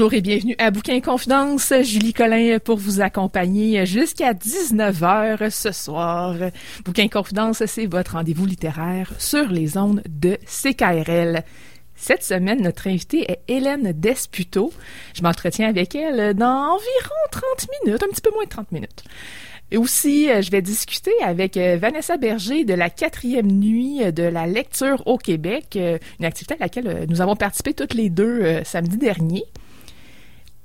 Bonjour et bienvenue à Bouquin Confidence. Julie Collin pour vous accompagner jusqu'à 19h ce soir. Bouquin Confidence, c'est votre rendez-vous littéraire sur les ondes de CKRL. Cette semaine, notre invitée est Hélène Desputo. Je m'entretiens avec elle dans environ 30 minutes, un petit peu moins de 30 minutes. Et aussi, euh, je vais discuter avec euh, Vanessa Berger de la quatrième nuit de la lecture au Québec, euh, une activité à laquelle nous avons participé toutes les deux samedi dernier.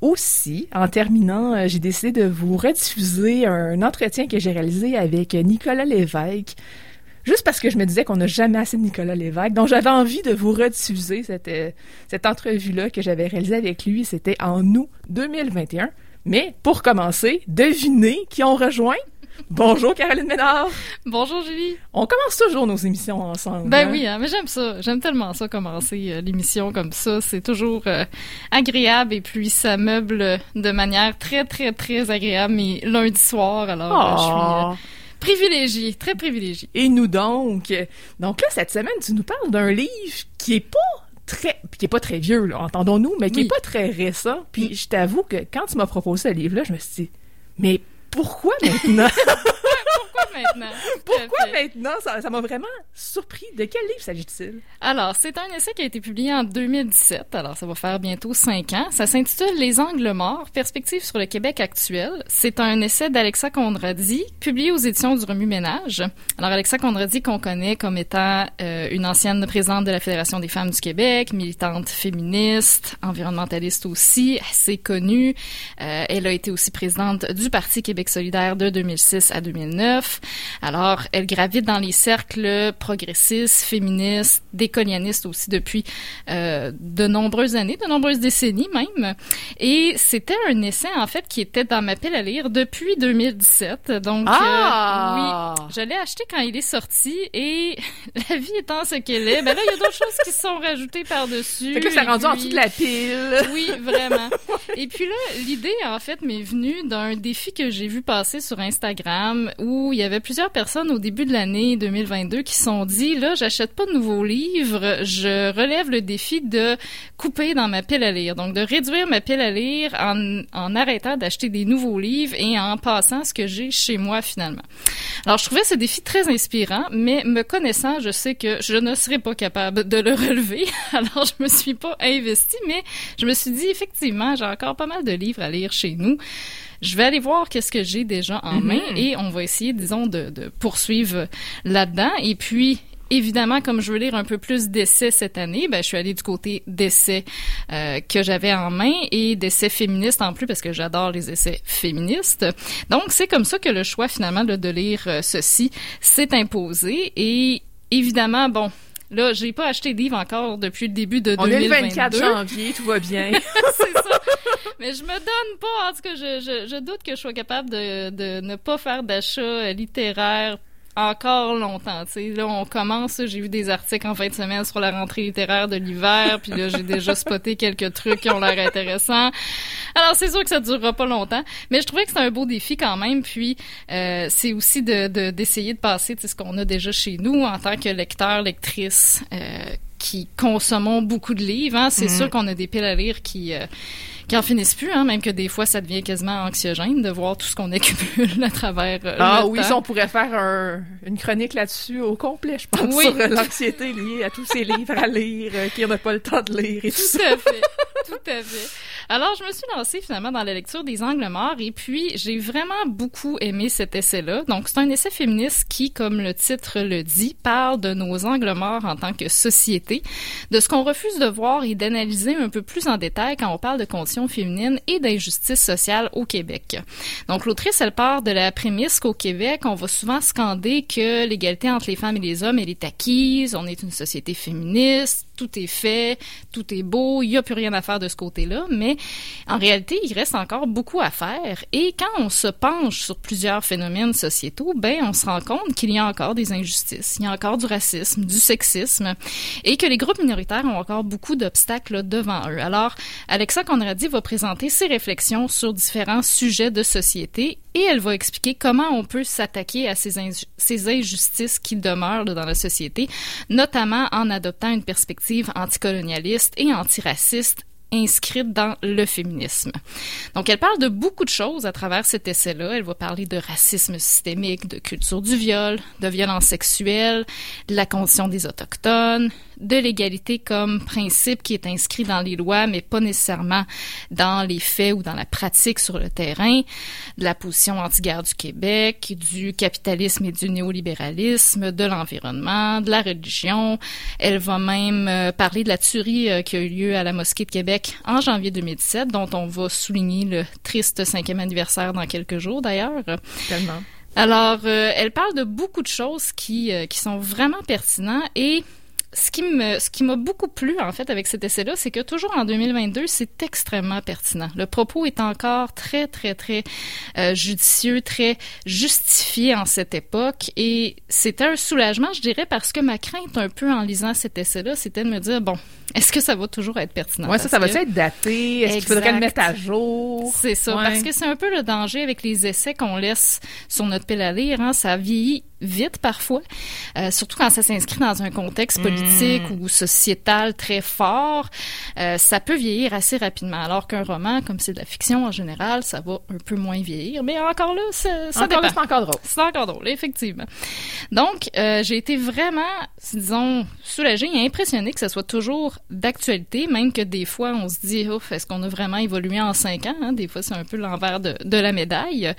Aussi, en terminant, j'ai décidé de vous rediffuser un entretien que j'ai réalisé avec Nicolas Lévesque, juste parce que je me disais qu'on n'a jamais assez de Nicolas Lévesque, donc j'avais envie de vous rediffuser cette, cette entrevue-là que j'avais réalisée avec lui. C'était en août 2021. Mais pour commencer, devinez qui on rejoint? Bonjour Caroline Ménard. Bonjour Julie. On commence toujours nos émissions ensemble. Ben hein? oui, hein, mais j'aime ça. J'aime tellement ça commencer euh, l'émission comme ça. C'est toujours euh, agréable et puis ça meuble de manière très très très agréable mes lundis soirs. Alors euh, je suis Oh. privilégiée, très privilégiée. Et nous donc. Donc là, cette semaine, tu nous parles d'un livre qui est pas très, qui est pas très vieux, entendons-nous, mais qui Oui. est pas très récent. Puis je t'avoue que quand tu m'as proposé ce livre-là, je me suis dit, mais pourquoi maintenant? Pourquoi maintenant? Pourquoi maintenant? Ça m'a vraiment surpris. De quel livre s'agit-il? Alors, c'est un essai qui a été publié en 2017, alors ça va faire bientôt cinq ans. Ça s'intitule Les angles morts, perspectives sur le Québec actuel. C'est un essai d'Alexa Condradi, publié aux éditions du Remue-Ménage. Alors, Alexa Condradi, qu'on connaît comme étant euh, une ancienne présidente de la Fédération des femmes du Québec, militante féministe, environnementaliste aussi, assez connue. Euh, elle a été aussi présidente du Parti Québec solidaire de 2006 à 2009. Alors, elle gravite dans les cercles progressistes, féministes, décolonialistes aussi depuis euh, de nombreuses années, de nombreuses décennies même. Et c'était un essai, en fait, qui était dans ma pile à lire depuis 2017. Donc, Ah! euh, oui, je l'ai acheté quand il est sorti et la vie étant ce qu'elle est, ben là, il y a d'autres choses qui se sont rajoutées par-dessus. Fait que c'est Et rendu en puis- dessous de la pile. oui, vraiment. Et puis là, l'idée, en fait, m'est venue d'un défi que j'ai vu passer sur Instagram où il y avait plusieurs personnes au début de l'année 2022 qui sont dit, là, j'achète pas de nouveaux livres, je relève le défi de couper dans ma pile à lire. Donc, de réduire ma pile à lire en, en arrêtant d'acheter des nouveaux livres et en passant ce que j'ai chez moi finalement. Alors, je trouvais ce défi très inspirant, mais me connaissant, je sais que je ne serais pas capable de le relever. Alors, je me suis pas investie, mais je me suis dit, effectivement, j'ai encore pas mal de livres à lire chez nous. Je vais aller voir qu'est-ce que j'ai déjà en main et on va essayer, disons, de, de poursuivre là-dedans. Et puis, Évidemment, comme je veux lire un peu plus d'essais cette année, ben, je suis allée du côté d'essais euh, que j'avais en main et d'essais féministes en plus parce que j'adore les essais féministes. Donc, c'est comme ça que le choix finalement là, de lire euh, ceci s'est imposé. Et évidemment, bon, là, j'ai pas acheté de livre encore depuis le début de On est le 2022. 24 janvier, tout va bien. c'est ça. Mais je me donne pas. En tout cas, je, je, je doute que je sois capable de, de ne pas faire d'achat littéraire encore longtemps. Tu sais, là, on commence. J'ai vu des articles en fin de semaine sur la rentrée littéraire de l'hiver, puis là, j'ai déjà spoté quelques trucs qui ont l'air intéressants. Alors, c'est sûr que ça durera pas longtemps, mais je trouvais que c'était un beau défi quand même. Puis, euh, c'est aussi de de- d'essayer de, passer tu sais, ce qu'on a déjà chez nous en tant que lecteur, lectrice. Euh, qui consommons beaucoup de livres, hein. c'est sûr qu'on a des piles à lire qui euh, qui en finissent plus, hein, même que des fois ça devient quasiment anxiogène de voir tout ce qu'on accumule à travers euh, Ah oui, ça, on pourrait faire un- une chronique là-dessus au complet, je pense, Oui. sur euh, l'anxiété liée à tous ces livres à lire, euh, qu'on n'a pas le temps de lire et tout Tout ça. à fait, tout à fait. Alors, je me suis lancée finalement dans la lecture des angles morts et puis j'ai vraiment beaucoup aimé cet essai-là. Donc, c'est un essai féministe qui, comme le titre le dit, parle de nos angles morts en tant que société, de ce qu'on refuse de voir et d'analyser un peu plus en détail quand on parle de conditions féminines et d'injustice sociale au Québec. Donc, l'autrice, elle part de la prémisse qu'au Québec, on va souvent scander que l'égalité entre les femmes et les hommes, elle est acquise, on est une société féministe, tout est fait, tout est beau, il n'y a plus rien à faire de ce côté-là, mais en réalité, il reste encore beaucoup à faire. Et quand on se penche sur plusieurs phénomènes sociétaux, ben, on se rend compte qu'il y a encore des injustices, il y a encore du racisme, du sexisme, et que les groupes minoritaires ont encore beaucoup d'obstacles devant eux. Alors, Alexa Conradi va présenter ses réflexions sur différents sujets de société et elle va expliquer comment on peut s'attaquer à ces, ces injustices qui demeurent dans la société, notamment en adoptant une perspective anticolonialiste et antiraciste inscrite dans le féminisme. Donc, elle parle de beaucoup de choses à travers cet essai-là. Elle va parler de racisme systémique, de culture du viol, de violence sexuelle, de la condition des Autochtones, de l'égalité comme principe qui est inscrit dans les lois, mais pas nécessairement dans les faits ou dans la pratique sur le terrain, de la position anti-guerre du Québec, du capitalisme et du néolibéralisme, de l'environnement, de la religion. Elle va même euh, parler de la tuerie euh, qui a eu lieu à la mosquée de Québec en janvier 2017, dont on va souligner le triste cinquième anniversaire dans quelques jours d'ailleurs. Tellement. Alors, euh, elle parle de beaucoup de choses qui, qui sont vraiment pertinentes et ce qui me, ce qui m'a beaucoup plu en fait avec cet essai-là, c'est que toujours en 2022, c'est extrêmement pertinent. Le propos est encore très très très euh, judicieux, très justifié en cette époque, et c'était un soulagement, je dirais, parce que ma crainte un peu en lisant cet essai-là, c'était de me dire bon, est-ce que ça va toujours être pertinent? Oui, ça, ça va être daté? Est-ce qu'il faudrait le mettre à jour? C'est ça, parce que c'est un peu le danger avec les essais qu'on laisse sur notre pile à lire. Hein. Ça vieillit vite parfois, euh, surtout quand ça s'inscrit dans un contexte politique mm. ou sociétal très fort. Euh, ça peut vieillir assez rapidement, alors qu'un roman, comme c'est de la fiction en général, ça va un peu moins vieillir. Mais encore là, ça, ça encore c'est encore drôle. C'est encore drôle, effectivement. Donc, euh, j'ai été vraiment, disons, soulagée et impressionnée que ça soit toujours d'actualité, même que des fois, on se dit, ouf, est-ce qu'on a vraiment évolué en cinq ans? Hein? Des fois, c'est un peu l'envers de, de la médaille.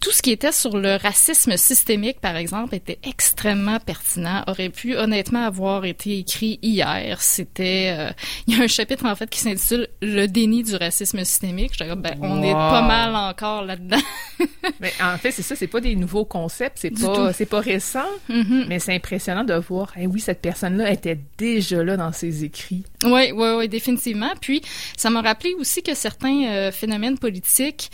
Tout ce qui était sur le racisme systémique, par exemple, était extrêmement pertinent, aurait pu honnêtement avoir été écrit hier. C'était, euh, il y a un chapitre, en fait, qui s'intitule Le déni du racisme systémique. Je ben, on est pas mal encore là-dedans. mais en fait, c'est ça, c'est pas des nouveaux concepts, c'est pas, c'est pas récent, mm-hmm. mais c'est impressionnant de voir, eh oui, cette personne-là était déjà là dans ses écrits. Oui, oui, oui, définitivement. Puis, ça m'a rappelé aussi que certains euh, phénomènes politiques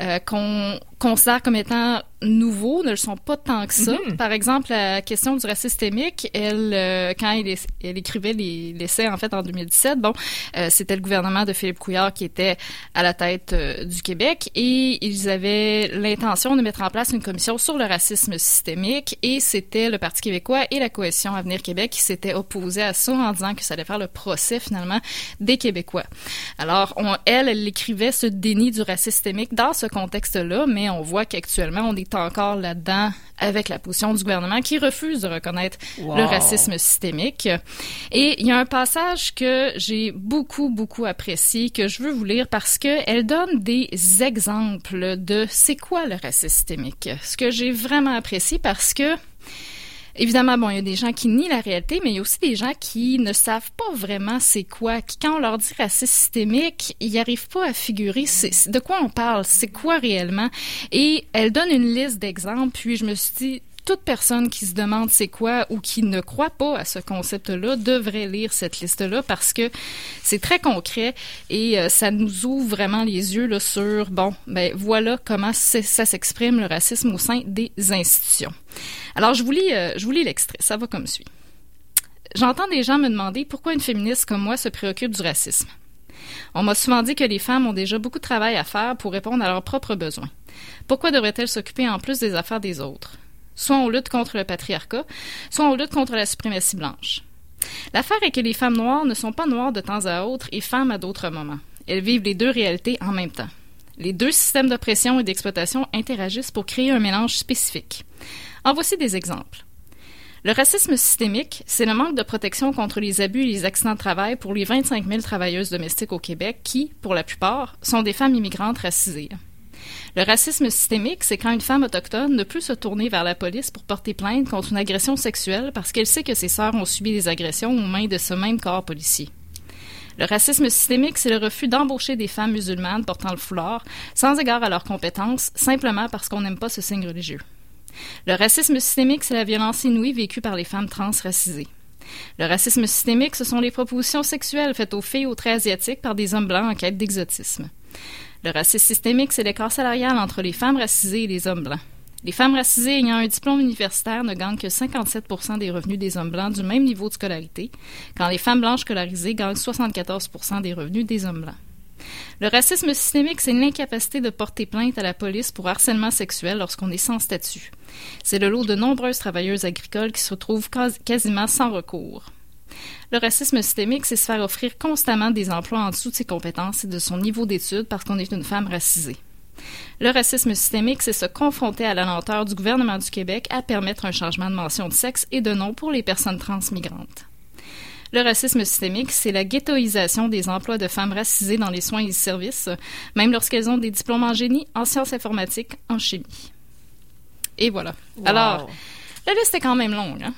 euh, qu'on considère comme étant nouveaux ne le sont pas tant que ça. Mm-hmm. Par exemple, la question du racisme systémique, elle, euh, quand elle, elle écrivait l'essai en fait en 2017, bon, euh, c'était le gouvernement de Philippe Couillard qui était à la tête euh, du Québec et ils avaient l'intention de mettre en place une commission sur le racisme systémique et c'était le Parti québécois et la coalition Avenir Québec qui s'étaient opposés à ça en disant que ça allait faire le procès finalement des Québécois. Alors, on, elle, elle écrivait ce déni du racisme systémique dans ce contexte-là, mais on voit qu'actuellement, on est encore là-dedans avec la position du gouvernement qui refuse de reconnaître le racisme systémique. Et il y a un passage que j'ai beaucoup, beaucoup apprécié, que je veux vous lire parce que elle donne des exemples de c'est quoi le racisme systémique. Ce que j'ai vraiment apprécié parce que Évidemment, bon, il y a des gens qui nient la réalité, mais il y a aussi des gens qui ne savent pas vraiment c'est quoi. Qui, quand on leur dit racisme systémique, ils n'arrivent pas à figurer de quoi on parle, c'est quoi réellement. Et elle donne une liste d'exemples, puis je me suis dit, toute personne qui se demande c'est quoi ou qui ne croit pas à ce concept-là devrait lire cette liste-là parce que c'est très concret et euh, ça nous ouvre vraiment les yeux sur, bon, ben voilà comment ça s'exprime le racisme au sein des institutions. Alors, je vous lis, euh, je vous lis l'extrait. Ça va comme suit. J'entends des gens me demander pourquoi une féministe comme moi se préoccupe du racisme. On m'a souvent dit que les femmes ont déjà beaucoup de travail à faire pour répondre à leurs propres besoins. Pourquoi devraient-elles s'occuper en plus des affaires des autres? Soit on lutte contre le patriarcat, soit on lutte contre la suprématie blanche. L'affaire est que les femmes noires ne sont pas noires de temps à autre et femmes à d'autres moments. Elles vivent les deux réalités en même temps. Les deux systèmes d'oppression et d'exploitation interagissent pour créer un mélange spécifique. En voici des exemples. Le racisme systémique, c'est le manque de protection contre les abus et les accidents de travail pour les 25 000 travailleuses domestiques au Québec qui, pour la plupart, sont des femmes immigrantes racisées. Le racisme systémique, c'est quand une femme autochtone ne peut se tourner vers la police pour porter plainte contre une agression sexuelle parce qu'elle sait que ses sœurs ont subi des agressions aux mains de ce même corps policier. Le racisme systémique, c'est le refus d'embaucher des femmes musulmanes portant le foulard, sans égard à leurs compétences, simplement parce qu'on n'aime pas ce signe religieux. Le racisme systémique, c'est la violence inouïe vécue par les femmes transracisées. Le racisme systémique, ce sont les propositions sexuelles faites aux filles aux traits asiatiques par des hommes blancs en quête d'exotisme. Le racisme systémique, c'est l'écart salarial entre les femmes racisées et les hommes blancs. Les femmes racisées ayant un diplôme universitaire ne gagnent que 57% des revenus des hommes blancs du même niveau de scolarité, quand les femmes blanches scolarisées gagnent 74% des revenus des hommes blancs. Le racisme systémique, c'est l'incapacité de porter plainte à la police pour harcèlement sexuel lorsqu'on est sans statut. C'est le lot de nombreuses travailleuses agricoles qui se retrouvent quasiment sans recours. Le racisme systémique, c'est se faire offrir constamment des emplois en dessous de ses compétences et de son niveau d'études parce qu'on est une femme racisée. Le racisme systémique, c'est se confronter à la lenteur du gouvernement du Québec à permettre un changement de mention de sexe et de nom pour les personnes transmigrantes. Le racisme systémique, c'est la ghettoisation des emplois de femmes racisées dans les soins et les services, même lorsqu'elles ont des diplômes en génie, en sciences informatiques, en chimie. Et voilà. Alors, la liste est quand même longue. Hein?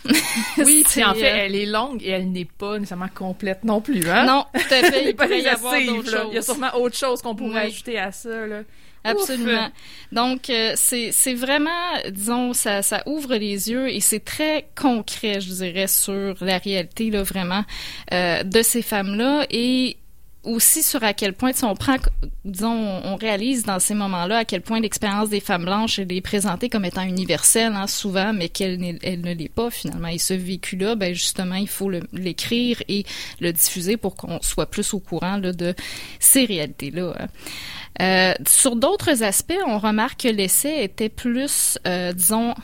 oui, puis en fait, euh, elle est longue et elle n'est pas nécessairement complète non plus. Hein? Non, tout à fait. Il pourrait y avoir d'autres choses. Il y a sûrement autre chose qu'on pourrait ajouter à ça. Là. Absolument. Donc, euh, c'est, c'est vraiment, disons, ça, ça ouvre les yeux et c'est très concret, je dirais, sur la réalité, là, vraiment, euh, de ces femmes-là. Et aussi sur à quel point, si on prend, disons, on réalise dans ces moments-là à quel point l'expérience des femmes blanches est présentée comme étant universelle, hein, souvent, mais qu'elle elle ne l'est pas finalement. Et ce vécu-là, ben justement, il faut l'écrire et le diffuser pour qu'on soit plus au courant là, de ces réalités-là. Hein. Euh, sur d'autres aspects, on remarque que l'essai était plus, euh, disons,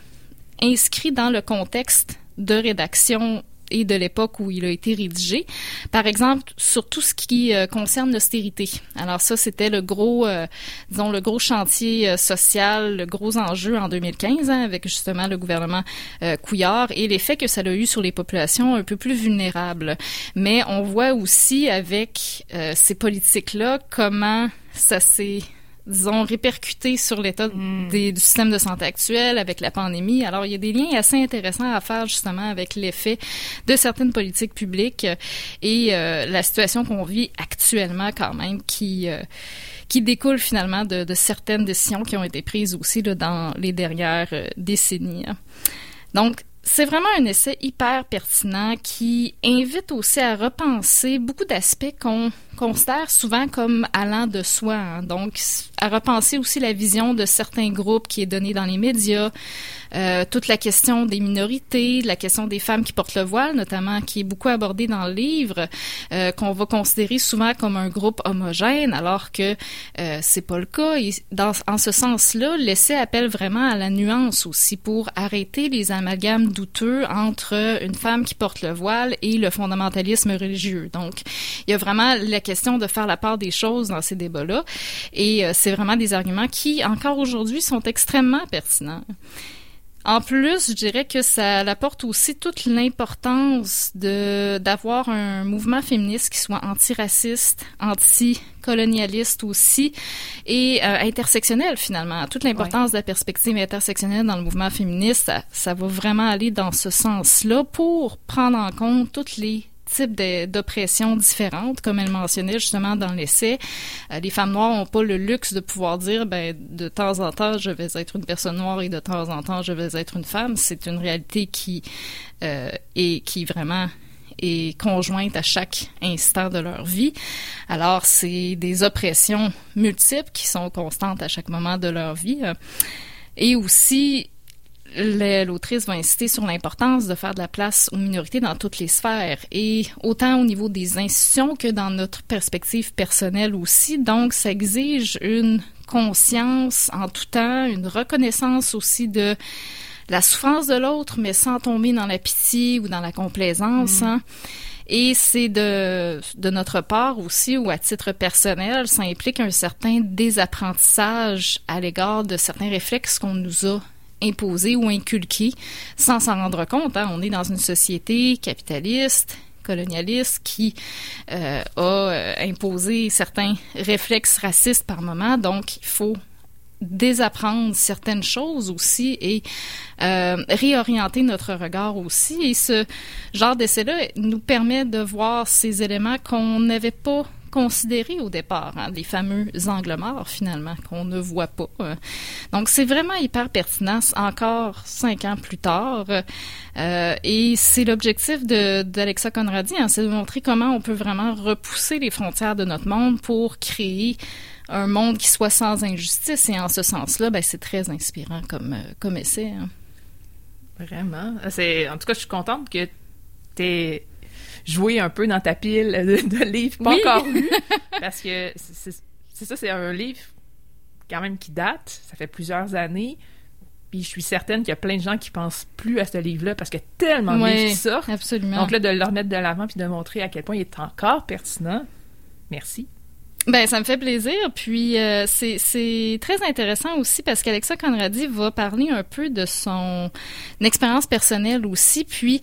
inscrit dans le contexte de rédaction et de l'époque où il a été rédigé. Par exemple, sur tout ce qui euh, concerne l'austérité. Alors ça, c'était le gros, euh, disons, le gros chantier euh, social, le gros enjeu en 2015 hein, avec justement le gouvernement Couillard et l'effet que ça a eu sur les populations un peu plus vulnérables. Mais on voit aussi avec ces politiques-là comment ça s'est disons, répercuté sur l'état hmm. du système de santé actuel avec la pandémie. Alors, il y a des liens assez intéressants à faire justement avec l'effet de certaines politiques publiques et euh, la situation qu'on vit actuellement quand même qui... Euh, qui découle finalement de, de, certaines décisions qui ont été prises aussi là, dans les dernières euh, décennies. Donc, c'est vraiment un essai hyper pertinent qui invite aussi à repenser beaucoup d'aspects qu'on considère souvent comme allant de soi. Hein. Donc, à repenser aussi la vision de certains groupes qui est donnée dans les médias, euh, toute la question des minorités, la question des femmes qui portent le voile, notamment, qui est beaucoup abordée dans le livre, euh, qu'on va considérer souvent comme un groupe homogène, alors que euh, c'est pas le cas. Et dans, en ce sens-là, l'essai appelle vraiment à la nuance aussi pour arrêter les amalgames douteux entre une femme qui porte le voile et le fondamentalisme religieux. Donc, il y a vraiment la question de faire la part des choses dans ces débats-là. Et euh, c'est vraiment des arguments qui, encore aujourd'hui, sont extrêmement pertinents. En plus, je dirais que ça apporte aussi toute l'importance de d'avoir un mouvement féministe qui soit antiraciste, anticolonialiste aussi et euh, intersectionnel finalement. Toute l'importance de la perspective intersectionnelle dans le mouvement féministe, ça, ça va vraiment aller dans ce sens-là pour prendre en compte toutes les types d'oppressions différentes, comme elle mentionnait justement dans l'essai. Euh, les femmes noires n'ont pas le luxe de pouvoir dire, ben, de temps en temps, je vais être une personne noire et de temps en temps, je vais être une femme. C'est une réalité qui euh, est qui vraiment est conjointe à chaque instant de leur vie. Alors, c'est des oppressions multiples qui sont constantes à chaque moment de leur vie. Et aussi, l'autrice va insister sur l'importance de faire de la place aux minorités dans toutes les sphères et autant au niveau des institutions que dans notre perspective personnelle aussi. Donc, ça exige une conscience en tout temps, une reconnaissance aussi de la souffrance de l'autre, mais sans tomber dans la pitié ou dans la complaisance. Mm. Hein. Et c'est de, de notre part aussi, ou à titre personnel, ça implique un certain désapprentissage à l'égard de certains réflexes qu'on nous a imposés ou inculqués sans s'en rendre compte. Hein. On est dans une société capitaliste, colonialiste qui euh, a euh, imposé certains réflexes racistes par moment. Donc, il faut désapprendre certaines choses aussi et euh, réorienter notre regard aussi. Et ce genre d'essai-là nous permet de voir ces éléments qu'on n'avait pas considérés au départ, hein, les fameux angles morts finalement qu'on ne voit pas. Euh. Donc c'est vraiment hyper pertinent encore cinq ans plus tard. Euh, et c'est l'objectif d'Alexa Conradi, hein, c'est de montrer comment on peut vraiment repousser les frontières de notre monde pour créer un monde qui soit sans injustice. Et en ce sens-là, ben, c'est très inspirant comme, euh, comme essai. Hein. Vraiment. En tout cas, je suis contente que tu aies joué un peu dans ta pile de, livres pas encore lus. Parce que c'est ça, c'est un livre quand même qui date. Ça fait plusieurs années. Puis je suis certaine qu'il y a plein de gens qui pensent plus à ce livre-là parce qu'il y a tellement de livres qui sortent. Absolument. Donc là, de le remettre de l'avant puis de montrer à quel point il est encore pertinent. Merci. Ben, ça me fait plaisir. Puis euh, c'est très intéressant aussi parce qu'Alexa Conradi va parler un peu de son expérience personnelle aussi. Puis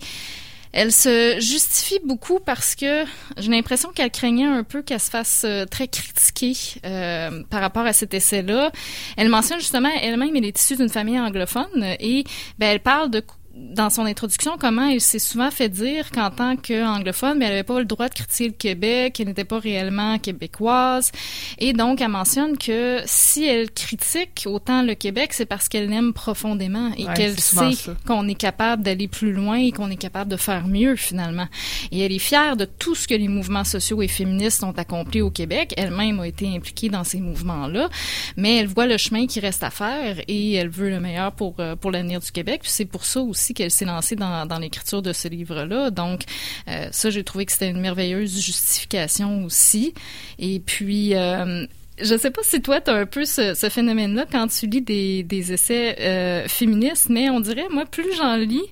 elle se justifie beaucoup parce que j'ai l'impression qu'elle craignait un peu qu'elle se fasse euh, très critiquer euh, par rapport à cet essai-là. Elle mentionne justement elle-même elle est issue d'une famille anglophone et ben, elle parle de dans son introduction comment elle s'est souvent fait dire qu'en tant qu'anglophone, elle n'avait pas le droit de critiquer le Québec, qu'elle n'était pas réellement québécoise. Et donc, elle mentionne que si elle critique autant le Québec, c'est parce qu'elle l'aime profondément et qu'elle sait qu'on est capable d'aller plus loin et qu'on est capable de faire mieux finalement. Et elle est fière de tout ce que les mouvements sociaux et féministes ont accompli au Québec. Elle-même a été impliquée dans ces mouvements-là, mais elle voit le chemin qui reste à faire et elle veut le meilleur pour, euh, pour l'avenir du Québec. c'est pour ça aussi qu'elle s'est lancée dans, l'écriture de ce livre-là. Donc, euh, ça, j'ai trouvé que c'était une merveilleuse justification aussi. Et puis, euh, je sais pas si toi, tu as un peu ce, phénomène-là quand tu lis des, des essais euh, féministes, mais on dirait, moi, plus j'en lis,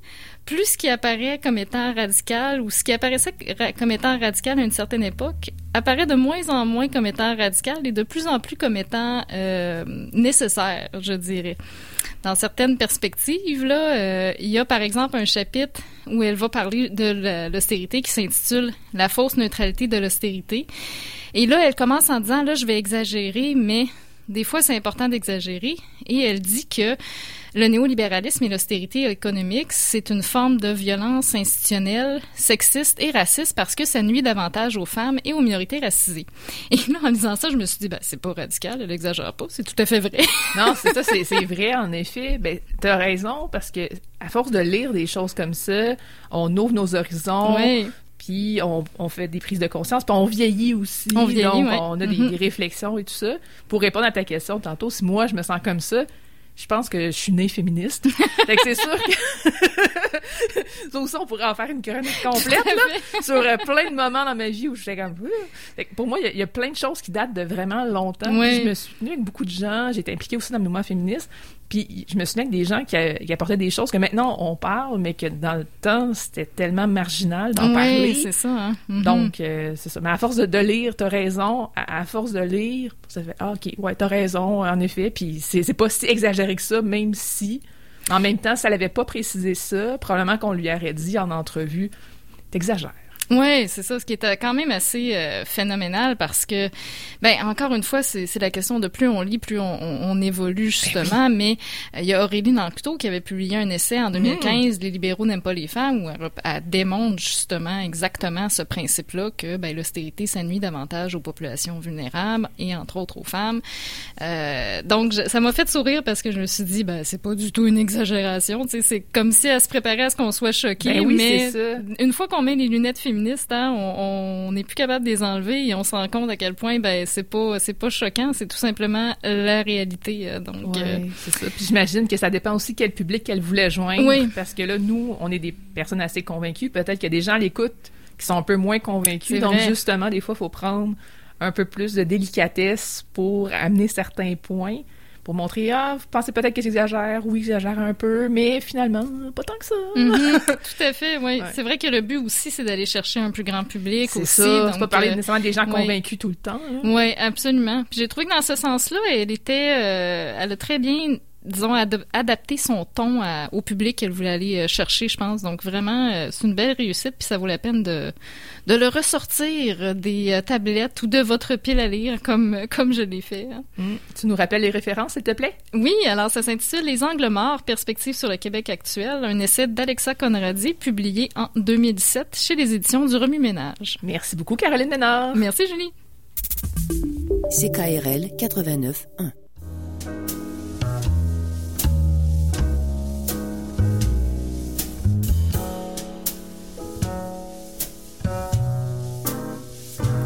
plus ce qui apparaît comme étant radical ou ce qui apparaissait comme étant radical à une certaine époque apparaît de moins en moins comme étant radical et de plus en plus comme étant euh, nécessaire, je dirais dans certaines perspectives, là, euh, il y a par exemple un chapitre où elle va parler de l'austérité qui s'intitule La fausse neutralité de l'austérité. Et là, elle commence en disant, là, je vais exagérer, mais des fois, c'est important d'exagérer. Et elle dit que le néolibéralisme et l'austérité économique, c'est une forme de violence institutionnelle, sexiste et raciste parce que ça nuit davantage aux femmes et aux minorités racisées. Et là, en disant ça, je me suis dit, ben, c'est pas radical, elle exagère pas, c'est tout à fait vrai. non, c'est ça, c'est vrai, en effet. Ben, t'as raison parce que à force de lire des choses comme ça, on ouvre nos horizons. Oui puis on, fait des prises de conscience, puis on vieillit aussi, on vieillit, donc on a des, mm-hmm. des, réflexions et tout ça. Pour répondre à ta question tantôt, si moi je me sens comme ça, je pense que je suis née féministe. fait que c'est sûr que ça aussi on pourrait en faire une chronique complète là, sur euh, plein de moments dans ma vie où j'étais comme fait que pour moi il y, a plein de choses qui datent de vraiment longtemps. Je me suis tenue avec beaucoup de gens, été impliquée aussi dans le mouvement féministe. Puis je me souviens que des gens qui, apportaient des choses que maintenant on parle, mais que dans le temps c'était tellement marginal d'en oui, parler. c'est ça. Hein? Mm-hmm. Donc euh, c'est ça. Mais à force de, de lire, t'as raison. À, force de lire, ça fait ah, ok, ouais, t'as raison en effet. Puis c'est pas si exagéré ça, même si en même temps, ça l'avait pas précisé ça, probablement qu'on lui aurait dit en entrevue, t'exagères. Oui, c'est ça, ce qui est quand même assez euh, phénoménal parce que, ben encore une fois, c'est la question de plus on lit, plus on, on, évolue ben justement. Mais euh, il y a Aurélie Nancouteau qui avait publié un essai en 2015, mmh. Les libéraux n'aiment pas les femmes, où elle, démontre justement exactement ce principe-là que ben, l'austérité nuit davantage aux populations vulnérables et entre autres aux femmes. Euh, donc ça m'a fait sourire parce que je me suis dit, ben c'est pas du tout une exagération, c'est comme si elle se préparait à ce qu'on soit choqué, ben oui, mais une fois qu'on met les lunettes féminines Hein, on n'est plus capable de les enlever et on se rend compte à quel point ben c'est pas c'est pas choquant, c'est tout simplement la réalité. Euh, donc euh, c'est ça. Puis j'imagine que ça dépend aussi quel public qu'elle voulait joindre, oui. parce que là nous on est des personnes assez convaincues. Peut-être qu'il y a des gens à l'écoute qui sont un peu moins convaincus. Donc justement des fois il faut prendre un peu plus de délicatesse pour amener certains points pour montrer ah vous pensez peut-être que j'exagère. Oui j'exagère un peu mais finalement pas tant que ça. Mm-hmm. tout à fait oui. C'est vrai que le but aussi c'est d'aller chercher un plus grand public c'est aussi ça c'est pas parler euh, nécessairement des gens convaincus tout le temps oui absolument. J'ai trouvé que dans ce sens-là elle était euh, elle a très bien disons, adapté son ton au public qu'elle voulait aller euh, chercher, je pense. Donc vraiment, euh, c'est une belle réussite, puis ça vaut la peine de, de le ressortir des euh, tablettes ou de votre pile à lire, comme, comme je l'ai fait. Hein. Mm. Tu nous rappelles les références, s'il te plaît? Oui, alors ça s'intitule Les angles morts, perspectives sur le Québec actuel, un essai d'Alexa Conradi, publié en 2017 chez les éditions du Remue-Ménage. Merci beaucoup, Caroline Ménard. Merci, Julie. CKRL 89.1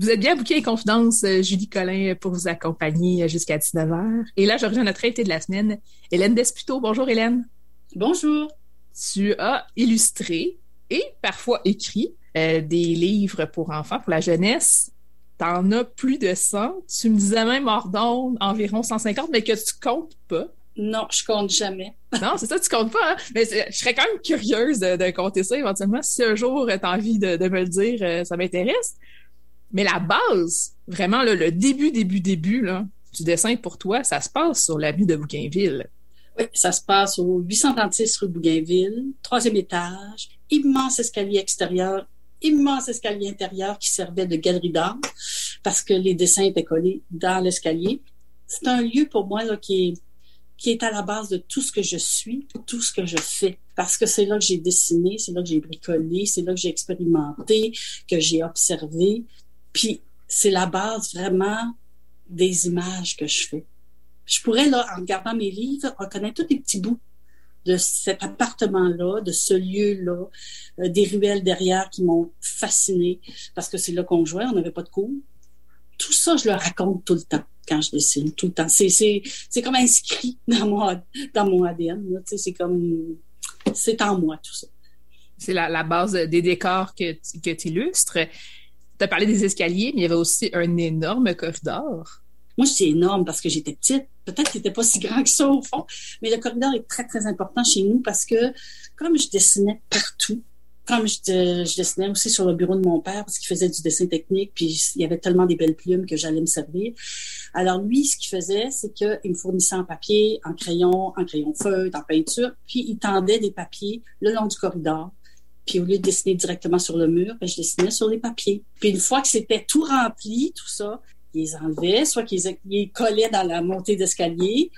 Vous êtes bien bouquet et confidence, euh, Julie Collin, pour vous accompagner euh, jusqu'à 19h. Et là, je reviens à notre invité de la semaine, Hélène Desputo. Bonjour, Hélène. Bonjour. Tu as illustré et parfois écrit euh, des livres pour enfants, pour la jeunesse. T'en as plus de 100. Tu me disais même hors d'onde, environ 150, mais que tu comptes pas. Non, je compte jamais. non, c'est ça, tu comptes pas. Hein? Mais je serais quand même curieuse de, compter ça éventuellement. Si un jour tu as envie de, de, me le dire, ça m'intéresse. Mais la base, vraiment le début, début, début là, du dessin pour toi, ça se passe sur l'avenue de Bougainville. Oui, ça se passe au 836 rue Bougainville, troisième étage, immense escalier extérieur, immense escalier intérieur qui servait de galerie d'art parce que les dessins étaient collés dans l'escalier. C'est un lieu pour moi là, qui est qui est à la base de tout ce que je suis, tout ce que je fais. Parce que c'est là que j'ai dessiné, c'est là que j'ai bricolé, c'est là que j'ai expérimenté, que j'ai observé, puis c'est la base vraiment des images que je fais. Je pourrais, là, en regardant mes livres, reconnaître tous les petits bouts de cet appartement-là, de ce lieu-là, euh, des ruelles derrière qui m'ont fasciné parce que c'est là qu'on jouait, on n'avait pas de cours. Tout ça, je le raconte tout le temps quand je dessine, tout le temps. C'est, c'est, c'est comme inscrit dans mon, dans mon ADN. C'est comme... C'est en moi, tout ça. C'est la, la base des décors que, que tu illustres. Tu as parlé des escaliers, mais il y avait aussi un énorme corridor. Moi, c'est énorme parce que j'étais petite. Peut-être qu'il n'était pas si grand que ça au fond, mais le corridor est très, très important chez nous parce que comme je dessinais partout, comme je, dessinais aussi sur le bureau de mon père parce qu'il faisait du dessin technique, puis il y avait tellement des belles plumes que j'allais me servir. Alors lui, ce qu'il faisait, c'est qu'il me fournissait en papier, en crayon, en crayon feutre, en peinture, puis il tendait des papiers le long du corridor puis au lieu de dessiner directement sur le mur, ben, je dessinais sur les papiers. Puis une fois que c'était tout rempli, tout ça, ils enlevaient, soit qu'ils les collaient dans la montée d'escalier,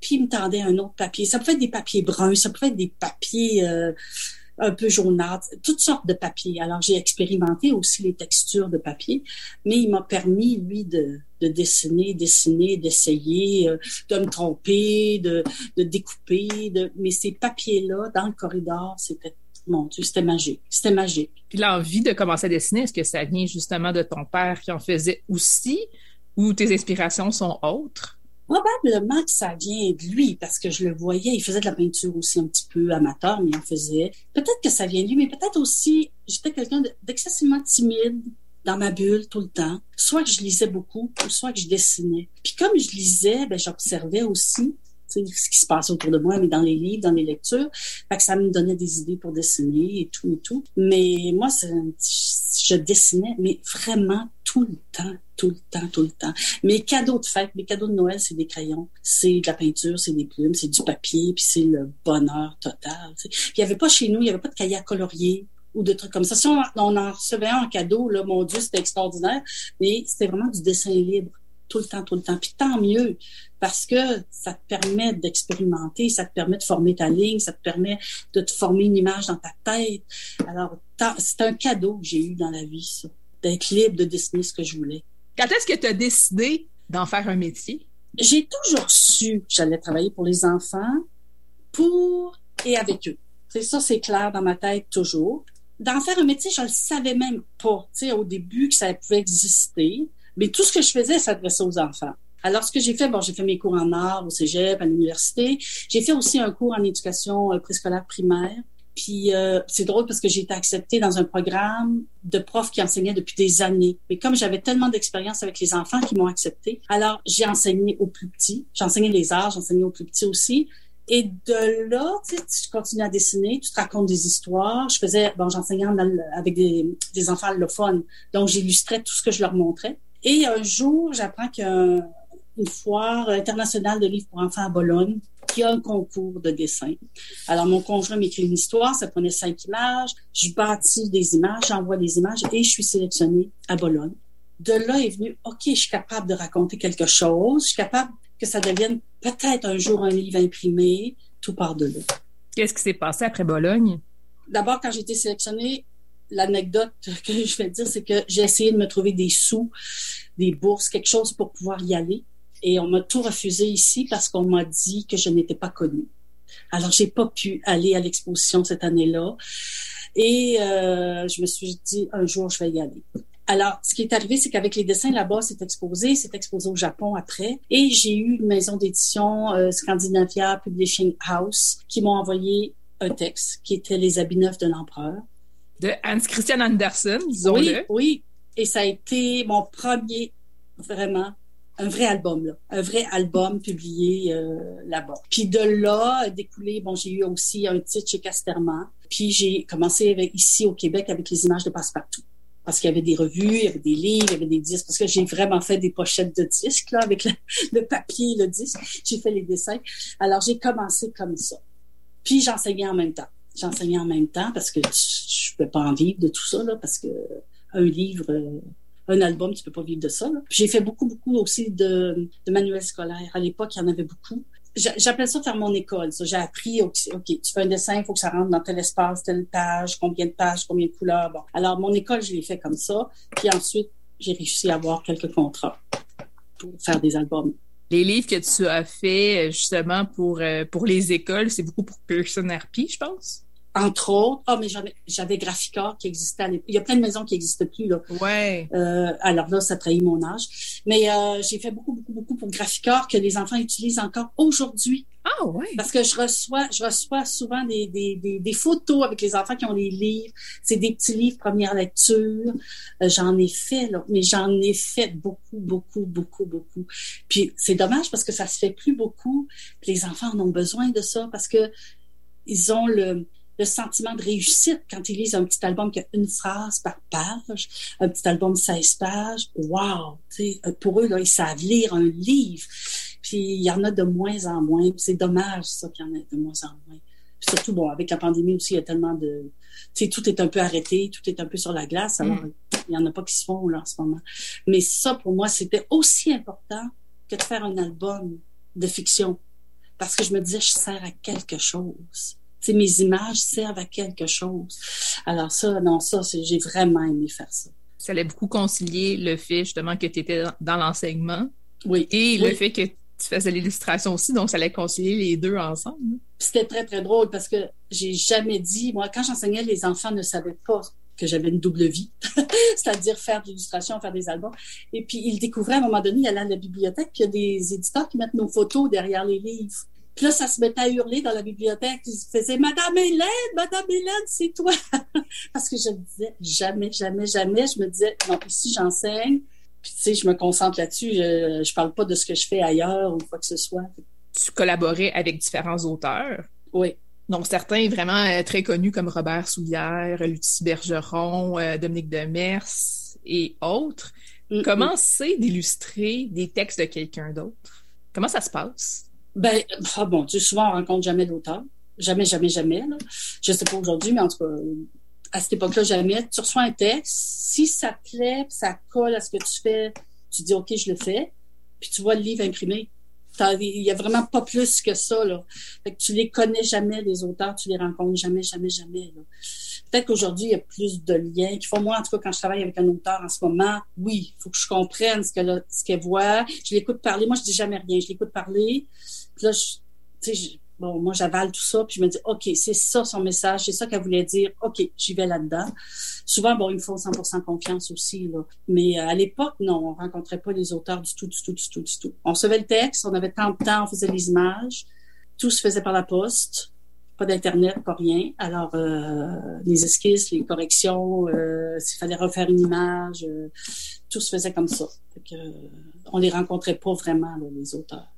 puis ils me tendaient un autre papier. Ça pouvait être des papiers bruns, ça pouvait être des papiers euh, un peu jaunâtres, toutes sortes de papiers. Alors j'ai expérimenté aussi les textures de papier, mais il m'a permis, lui, de, de dessiner, dessiner, d'essayer, euh, de me tromper, de, de découper. De... Mais ces papiers-là, dans le corridor, c'était mon Dieu, c'était magique. C'était magique. Puis l'envie de commencer à dessiner, est-ce que ça vient justement de ton père qui en faisait aussi ou tes inspirations sont autres? Probablement que ça vient de lui parce que je le voyais. Il faisait de la peinture aussi un petit peu amateur, mais il en faisait. Peut-être que ça vient de lui, mais peut-être aussi, j'étais quelqu'un d'excessivement timide dans ma bulle tout le temps. Soit que je lisais beaucoup, soit que je dessinais. Puis comme je lisais, ben, j'observais aussi ce qui se passe autour de moi, mais dans les livres, dans les lectures. Fait que ça me donnait des idées pour dessiner et tout et tout. Mais moi, je dessinais, mais vraiment tout le temps, tout le temps, tout le temps. Mes cadeaux de fête, mes cadeaux de Noël, c'est des crayons, c'est de la peinture, c'est des plumes, c'est du papier, puis c'est le bonheur total. il n'y avait pas chez nous, il n'y avait pas de cahier à colorier ou de trucs comme ça. Si on, on en recevait un en cadeau, là, mon Dieu, c'était extraordinaire, mais c'était vraiment du dessin libre tout le temps, tout le temps. Puis tant mieux, parce que ça te permet d'expérimenter, ça te permet de former ta ligne, ça te permet de te former une image dans ta tête. Alors, c'est un cadeau que j'ai eu dans la vie, ça, d'être libre de dessiner ce que je voulais. Quand est-ce que tu as décidé d'en faire un métier? J'ai toujours su que j'allais travailler pour les enfants, pour et avec eux. C'est ça, c'est clair dans ma tête toujours. D'en faire un métier, je le savais même pas, tu sais, au début que ça pouvait exister. Mais tout ce que je faisais s'adressait aux enfants. Alors, ce que j'ai fait, bon, j'ai fait mes cours en art au cégep, à l'université. J'ai fait aussi un cours en éducation euh, préscolaire primaire. Puis euh, c'est drôle parce que j'ai été acceptée dans un programme de profs qui enseignaient depuis des années. Mais comme j'avais tellement d'expérience avec les enfants qui m'ont acceptée, alors j'ai enseigné aux plus petits. J'ai enseigné les arts, j'ai enseigné aux plus petits aussi. Et de là, tu, sais, tu continues à dessiner, tu te racontes des histoires. Je faisais, bon, j'enseignais avec des enfants allophones, donc j'illustrais tout ce que je leur montrais. Et un jour, j'apprends qu'il y a une foire internationale de livres pour enfants à Bologne qui a un concours de dessin. Alors, mon conjoint m'écrit une histoire, ça prenait cinq images, je bâtis des images, j'envoie des images et je suis sélectionnée à Bologne. De là est venu, OK, je suis capable de raconter quelque chose, je suis capable que ça devienne peut-être un jour un livre imprimé, tout part de là. Qu'est-ce qui s'est passé après Bologne? D'abord, quand j'ai été sélectionnée, l'anecdote que je vais dire, c'est que j'ai essayé de me trouver des sous, des bourses, quelque chose pour pouvoir y aller. Et on m'a tout refusé ici parce qu'on m'a dit que je n'étais pas connue. Alors, j'ai pas pu aller à l'exposition cette année-là. Et euh, je me suis dit, un jour, je vais y aller. Alors, ce qui est arrivé, c'est qu'avec les dessins là-bas, c'est exposé, c'est exposé au Japon après. Et j'ai eu une maison d'édition, euh, Scandinavia Publishing House, qui m'ont envoyé un texte qui était Les habits neufs de l'empereur. De Hans Christian Andersen, disons-le. Oui, oui. Et ça a été mon premier, vraiment, un vrai album, là. Un vrai album publié euh, là-bas. Puis de là, découlé, bon, j'ai eu aussi un titre chez Casterman. Puis j'ai commencé avec, ici au Québec avec les images de Passepartout parce qu'il y avait des revues, il y avait des livres, il y avait des disques, parce que j'ai vraiment fait des pochettes de disques, là, avec le, papier le disque. J'ai fait les dessins. Alors, j'ai commencé comme ça. Puis, j'enseignais en même temps. J'enseignais en même temps parce que je ne peux pas en vivre de tout ça, là, parce que un livre, euh, un album, tu peux pas vivre de ça. J'ai fait beaucoup, beaucoup aussi de, manuels scolaires. À l'époque, il y en avait beaucoup j'appelle ça faire mon école. J'ai appris, OK, tu fais un dessin, il faut que ça rentre dans tel espace, telle page, combien de pages, combien de couleurs. Bon. Alors, mon école, je l'ai fait comme ça. Puis ensuite, j'ai réussi à avoir quelques contrats pour faire des albums. Les livres que tu as fait justement pour, euh, pour les écoles, c'est beaucoup pour Pearson RP, je pense? Entre autres. Ah, mais j'avais Graphica qui existait à l'époque. Il y a plein de maisons qui n'existent plus, là. Ouais. Euh, alors là, ça trahit mon âge. Mais euh, j'ai fait beaucoup, beaucoup, beaucoup pour Graphica que les enfants utilisent encore aujourd'hui. Ah ouais. Parce que je reçois, je reçois souvent des, des, des, des photos avec les enfants qui ont les livres. C'est des petits livres première lecture. Euh, j'en ai fait, là, mais j'en ai fait beaucoup, beaucoup, beaucoup, beaucoup. Puis c'est dommage parce que ça se fait plus beaucoup. les enfants en ont besoin de ça parce que ils ont le le sentiment de réussite quand ils lisent un petit album qui a une phrase par page, un petit album de 16 pages. Wow! Euh, pour eux, là, ils savent lire un livre. Puis il y en a de moins en moins. C'est dommage, ça, qu'il y en ait de moins en moins. surtout, bon, avec la pandémie aussi, il y a tellement de... Tu sais, tout est un peu arrêté, tout est un peu sur la glace. Alors, mm. il y en a pas qui se font, là, en ce moment. Mais ça, pour moi, c'était aussi important que de faire un album de fiction. Parce que je me disais, je sers à quelque chose mes images servent à quelque chose. Alors ça, non, ça, j'ai vraiment aimé faire ça. Ça allait beaucoup concilier le fait justement que tu étais dans l'enseignement. Oui. Et le fait que tu faisais l'illustration aussi, donc ça allait concilier les deux ensemble. C'était très, très drôle parce que j'ai jamais dit, moi, quand j'enseignais, les enfants ne savaient pas que j'avais une double vie, c'est-à-dire faire de l'illustration, faire des albums. Et puis, ils découvraient à un moment donné, il allait à la bibliothèque, qu'il y a des éditeurs qui mettent nos photos derrière les livres. Puis là, ça se mettait à hurler dans la bibliothèque. Ils faisaient Madame Hélène, Madame Hélène, c'est toi. Parce que je me disais jamais, jamais, jamais. Je me disais, non, ici, j'enseigne. Puis, tu sais, je me concentre là-dessus. Je, je parle pas de ce que je fais ailleurs ou quoi que ce soit. Tu collaborais avec différents auteurs? Oui. Donc, certains vraiment euh, très connus comme Robert Soulière, Lucie Bergeron, euh, Dominique Demers et autres. Mm, Comment mm. c'est d'illustrer des textes de quelqu'un d'autre? Comment ça se passe? Ben, ah bon, tu souvent, on rencontre jamais d'auteur. Jamais, jamais, jamais. Là. Je sais pas aujourd'hui, mais en tout cas, à cette époque-là, jamais. Tu reçois un texte. Si ça te plaît, ça colle à ce que tu fais, tu dis, OK, je le fais. Puis tu vois le livre imprimé. Il y a vraiment pas plus que ça. Là. Fait que tu les connais jamais, les auteurs. Tu les rencontres jamais, jamais, jamais. Peut-être qu'aujourd'hui, il y a plus de liens. Faut, moi, en tout cas, quand je travaille avec un auteur en ce moment, oui, il faut que je comprenne ce qu'elle ce qu'elle voit. Je l'écoute parler. Moi, je dis jamais rien. Je l'écoute parler. Puis là, je, Bon, moi, j'avale tout ça, puis je me dis, OK, c'est ça son message, c'est ça qu'elle voulait dire. OK, j'y vais là-dedans. Souvent, bon, il me faut 100% confiance aussi, là. Mais euh, à l'époque, non, on rencontrait pas les auteurs du tout, du tout, du tout, du tout. On recevait le texte, on avait tant de temps, on faisait les images. Tout se faisait par la poste. Pas d'Internet, pas rien. Alors, euh, les esquisses, les corrections, euh, s'il fallait refaire une image, euh, tout se faisait comme ça. Fait que, on les rencontrait pas vraiment, là, les auteurs.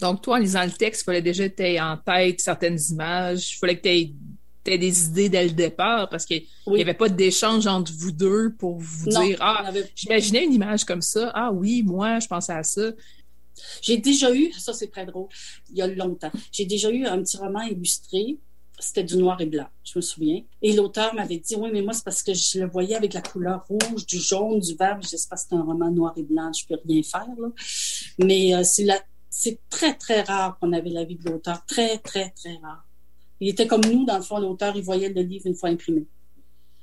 Donc, toi, en lisant le texte, il fallait déjà que tu en tête certaines images. Il fallait que tu aies, des idées dès le départ parce qu'il n'y avait pas d'échange entre vous deux pour vous dire Ah, avait... j'imaginais une image comme ça. Ah oui, moi, je pensais à ça. J'ai déjà eu, ça c'est très drôle, il y a longtemps, j'ai déjà eu un petit roman illustré. C'était du noir et blanc, je me souviens. Et l'auteur m'avait dit, oui, mais moi, c'est parce que je le voyais avec la couleur rouge, du jaune, du vert. Je sais pas, c'est un roman noir et blanc, je peux rien faire, là. Mais euh, c'est la, c'est très, très rare qu'on avait l'avis de l'auteur. Très, très, très rare. Il était comme nous, dans le fond, l'auteur, il voyait le livre une fois imprimé.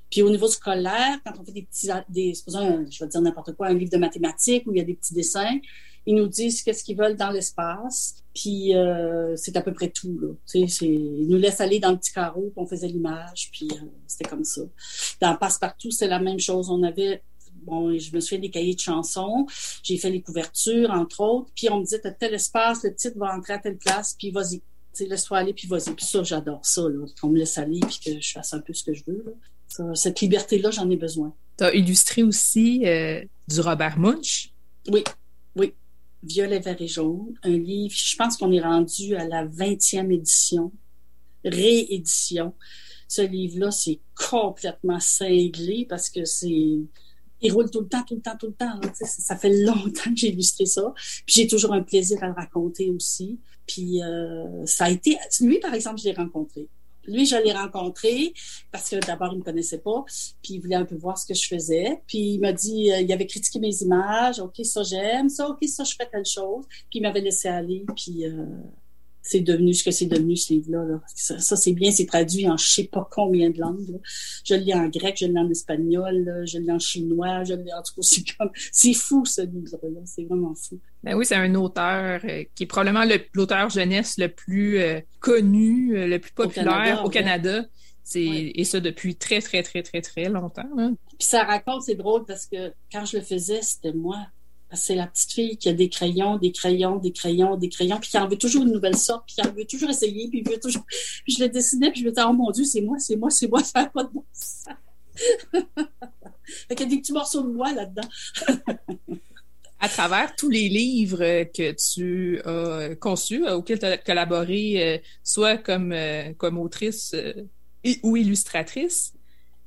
Puis au niveau scolaire, quand on fait des petits, des, je vais dire n'importe quoi, un livre de mathématiques où il y a des petits dessins, ils nous disent qu'est-ce qu'ils veulent dans l'espace. Puis euh, c'est à peu près tout. Là. ils nous laissent aller dans le petit carreau, puis on faisait l'image, puis euh, c'était comme ça. Dans Passe-Partout, c'est la même chose. On avait bon, je me suis fait des cahiers de chansons, j'ai fait les couvertures, entre autres, puis on me disait, t'as tel espace, le titre va entrer à telle place, puis vas-y. Laisse-toi aller, puis vas-y. Puis ça, j'adore ça, qu'on me laisse aller, puis que je fasse un peu ce que je veux. Là. cette liberté-là, j'en ai besoin. Tu as illustré aussi euh, du Robert Munch? Oui, oui. Violet, vert et jaune. Un livre, je pense qu'on est rendu à la 20e édition, réédition. Ce livre-là, c'est complètement cinglé parce que c'est il roule tout le temps, tout le temps, tout le temps. ça fait longtemps que j'ai illustré ça. Puis j'ai toujours un plaisir à le raconter aussi. Puis euh, ça a été... Lui, par exemple, je l'ai rencontré. Lui, je l'ai rencontré parce que d'abord, il me connaissait pas, puis il voulait un peu voir ce que je faisais. Puis il m'a dit, euh, il avait critiqué mes images, OK, ça j'aime, ça, OK, ça je fais telle chose. Puis il m'avait laissé aller, puis euh, c'est devenu ce que c'est devenu ce livre-là. Ça, c'est bien, c'est traduit en je sais pas combien de langues. Je le lis en grec, je le lis en espagnol, je le lis en chinois, je le lis en tout cas, c'est comme c'est fou ce livre-là, c'est vraiment fou. Ben oui, c'est un auteur euh, qui est probablement l'auteur jeunesse le plus euh, connu, euh, le plus populaire au Canada. C'est, Et ça depuis très, très, très, très, très longtemps. Puis ça raconte, c'est drôle parce que quand je le faisais, c'était moi c'est la petite fille qui a des crayons, des crayons, des crayons, des crayons, puis qui en veut toujours une nouvelle sorte, puis qui en veut toujours essayer, puis, veut toujours... je le dessinais, puis je me disais, oh mon Dieu, c'est moi, c'est moi, c'est moi, ça n'a pas de bon sens. fait y a des petits morceaux de moi là-dedans. à travers tous les livres que tu as conçus, euh, auxquels tu as collaboré, euh, soit comme, euh, comme autrice ou illustratrice,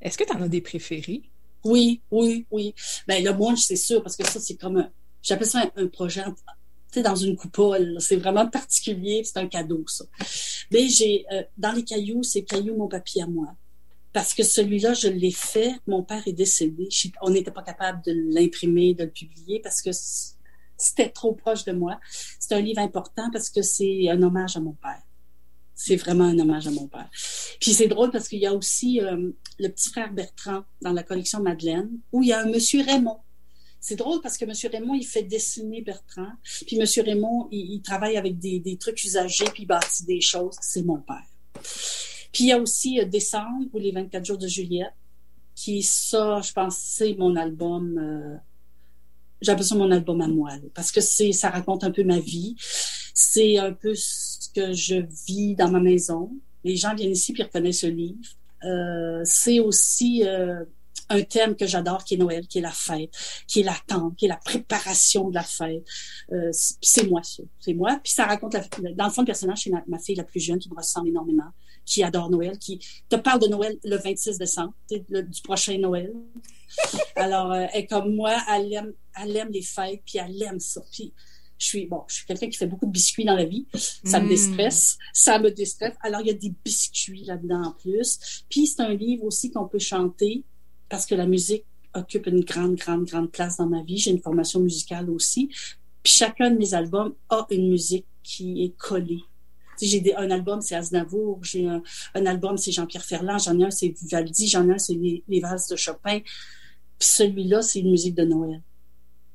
est-ce que tu en as des préférés? Oui, oui, oui. Ben, le Munch, c'est sûr, parce que ça, c'est comme un, j'appelle ça un, projet, tu dans une coupole. C'est vraiment particulier, c'est un cadeau, ça. Mais j'ai, euh, dans les cailloux, c'est cailloux mon papier à moi. Parce que celui-là, je l'ai fait, mon père est décédé. On n'était pas capable de l'imprimer, de le publier parce que c'était trop proche de moi. C'est un livre important parce que c'est un hommage à mon père. C'est vraiment un hommage à mon père. Puis c'est drôle parce qu'il y a aussi euh, le petit frère Bertrand dans la collection Madeleine, où il y a un monsieur Raymond. C'est drôle parce que monsieur Raymond, il fait dessiner Bertrand. Puis monsieur Raymond, il, travaille avec des, des, trucs usagés, puis il bâtit des choses. C'est mon père. Puis il y a aussi euh, Décembre ou les 24 jours de Juliette, qui, ça, je pense, c'est mon album. Euh, J'appelle ça mon album à moi, parce que ça raconte un peu ma vie. C'est un peu que je vis dans ma maison. Les gens viennent ici puis reconnaissent ce livre. Euh, c'est aussi euh, un thème que j'adore, qui est Noël, qui est la fête, qui est l'attente, qui est la préparation de la fête. Euh, c'est moi, ça. C'est moi. Puis ça raconte, la, dans le fond, le personnage, c'est ma, fille la plus jeune, qui me ressemble énormément, qui adore Noël, qui te parle de Noël le 26 décembre, du prochain Noël. Alors, elle, comme moi, elle aime, elle aime les fêtes, puis elle aime ça. Puis je suis, bon, je suis quelqu'un qui fait beaucoup de biscuits dans la vie. Ça me hmm. déstresse. Ça me déstresse. Alors, il y a des biscuits là-dedans en plus. Puis, c'est un livre aussi qu'on peut chanter parce que la musique occupe une grande, grande, grande place dans ma vie. J'ai une formation musicale aussi. Puis, chacun de mes albums a une musique qui est collée j'ai un album, c'est Aznavour, j'ai un, album, c'est Jean-Pierre Ferland, j'en ai un, c'est Vivaldi, j'en ai un, c'est les, les, vases de Chopin. Puis celui-là, c'est une musique de Noël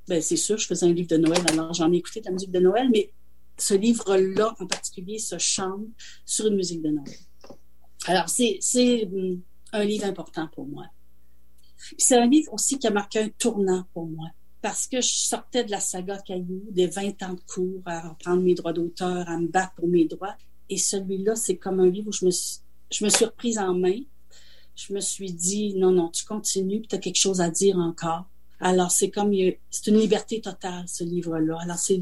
ben, c'est sûr, je faisais un livre de Noël, alors j'en ai écouté de la musique de Noël, mais ce livre-là en particulier se chante sur une musique de Noël. Alors, c'est hum, un livre important pour moi. c'est un livre aussi qui a marqué un tournant pour moi parce que je sortais de la saga Caillou, des 20 ans de cours à reprendre mes droits d'auteur, à me battre pour mes droits. Et celui-là, c'est comme un livre où je me, suis, je me suis reprise en main. Je me suis dit, non, non, tu continues, tu as quelque chose à dire encore. Alors, c'est comme, c'est une liberté totale, ce livre-là. Alors, c'est,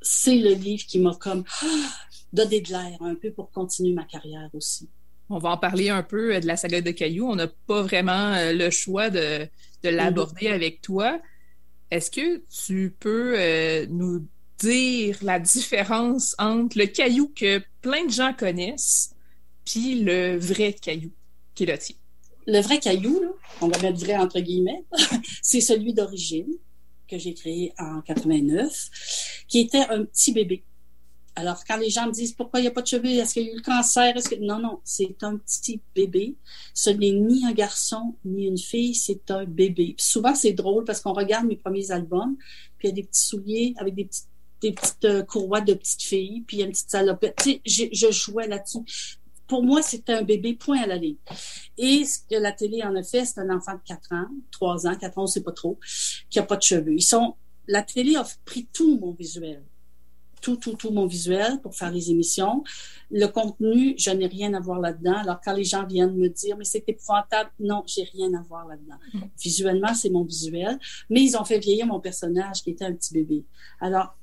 c'est le livre qui m'a comme donné de l'air un peu pour continuer ma carrière aussi. On va en parler un peu euh, de la saga de Caillou. On n'a pas vraiment euh, le choix de, de l'aborder avec toi. Est-ce que tu peux euh, nous dire la différence entre le caillou que plein de gens connaissent puis le vrai caillou qui est le tien? Le vrai caillou, on va mettre vrai entre guillemets, c'est celui d'origine que j'ai créé en 89, qui était un petit bébé. Alors, quand les gens me disent pourquoi il n'y a pas de cheveux, est-ce qu'il y a eu le cancer, est-ce que... Non, non, c'est un petit bébé. Ce n'est ni un garçon, ni une fille, c'est un bébé. souvent, c'est drôle parce qu'on regarde mes premiers albums, puis il y a des petits souliers avec des petites, euh, courroies de petites filles, puis il y a une petite salopette. Tu sais, je jouais là-dessus. Pour moi, c'était un bébé point à la ligne. Et ce que la télé en a fait, c'est un enfant de 4 ans, 3 ans, 4 ans, sait pas trop, qui a pas de cheveux. Ils sont, la télé a pris tout mon visuel tout, tout, tout mon visuel pour faire les émissions. Le contenu, je n'ai rien à voir là-dedans. Alors, quand les gens viennent me dire, mais c'est épouvantable, non, j'ai rien à voir là-dedans. Mm. Visuellement, c'est mon visuel. Mais ils ont fait vieillir mon personnage qui était un petit bébé. Alors,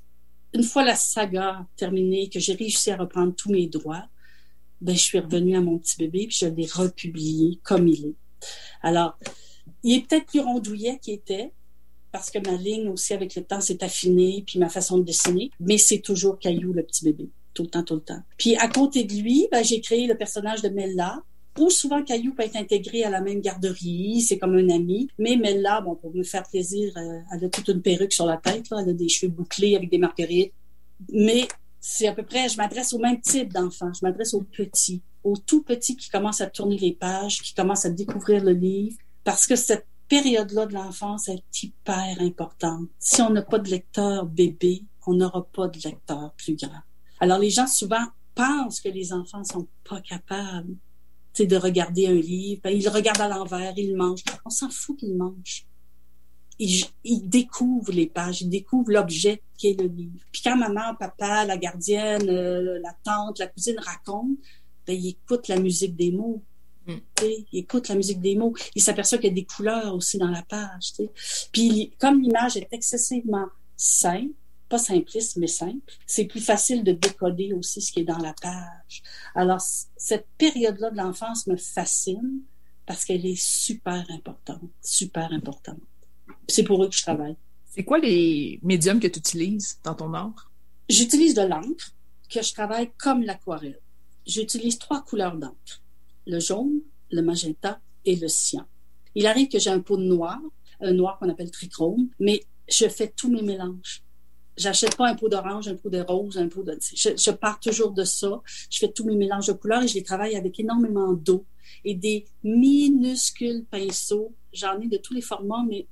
une fois la saga terminée, que j'ai réussi à reprendre tous mes droits, ben, je suis revenue à mon petit bébé puis je l'ai republié comme il est. Alors, il est peut-être plus rondouillet qu'il était, parce que ma ligne aussi avec le temps s'est affinée, puis ma façon de dessiner, mais c'est toujours Caillou, le petit bébé, tout le temps, tout le temps. Puis à côté de lui, ben, j'ai créé le personnage de Mella, où souvent Caillou peut être intégré à la même garderie, c'est comme un ami. Mais Mella, bon, pour me faire plaisir, euh, elle a toute une perruque sur la tête, là, elle a des cheveux bouclés avec des marguerites. Mais c'est à peu près, je m'adresse au même type d'enfant, je m'adresse aux petits, aux tout petits qui commencent à tourner les pages, qui commencent à découvrir le livre, parce que cette période-là de l'enfance est hyper importante. Si on n'a pas de lecteur bébé, on n'aura pas de lecteur plus grand. Alors les gens souvent pensent que les enfants sont pas capables de regarder un livre. Ben, ils le regardent à l'envers, ils mangent. On s'en fout qu'ils mangent. Ils, découvrent les pages, ils découvrent l'objet qui est le livre. Puis quand maman, papa, la gardienne, euh, la tante, la cousine racontent, ben, ils écoutent la musique des mots. Mm. Il écoute la musique des mots. Il s'aperçoit qu'il y a des couleurs aussi dans la page. Puis comme l'image est excessivement simple, pas simpliste, mais simple, c'est plus facile de décoder aussi ce qui est dans la page. Alors, cette période-là de l'enfance me fascine parce qu'elle est super importante, super importante. C'est pour eux que je travaille. C'est quoi les médiums que tu utilises dans ton art? J'utilise de l'encre, que je travaille comme l'aquarelle. J'utilise trois couleurs d'encre le jaune, le magenta et le cyan. Il arrive que j'ai un pot de noir, un noir qu'on appelle trichrome, mais je fais tous mes mélanges. J'achète pas un pot d'orange, un pot de rose, un pot de... Je, pars toujours de ça. Je fais tous mes mélanges de couleurs et je les travaille avec énormément d'eau et des minuscules pinceaux. J'en ai de tous les formats, mais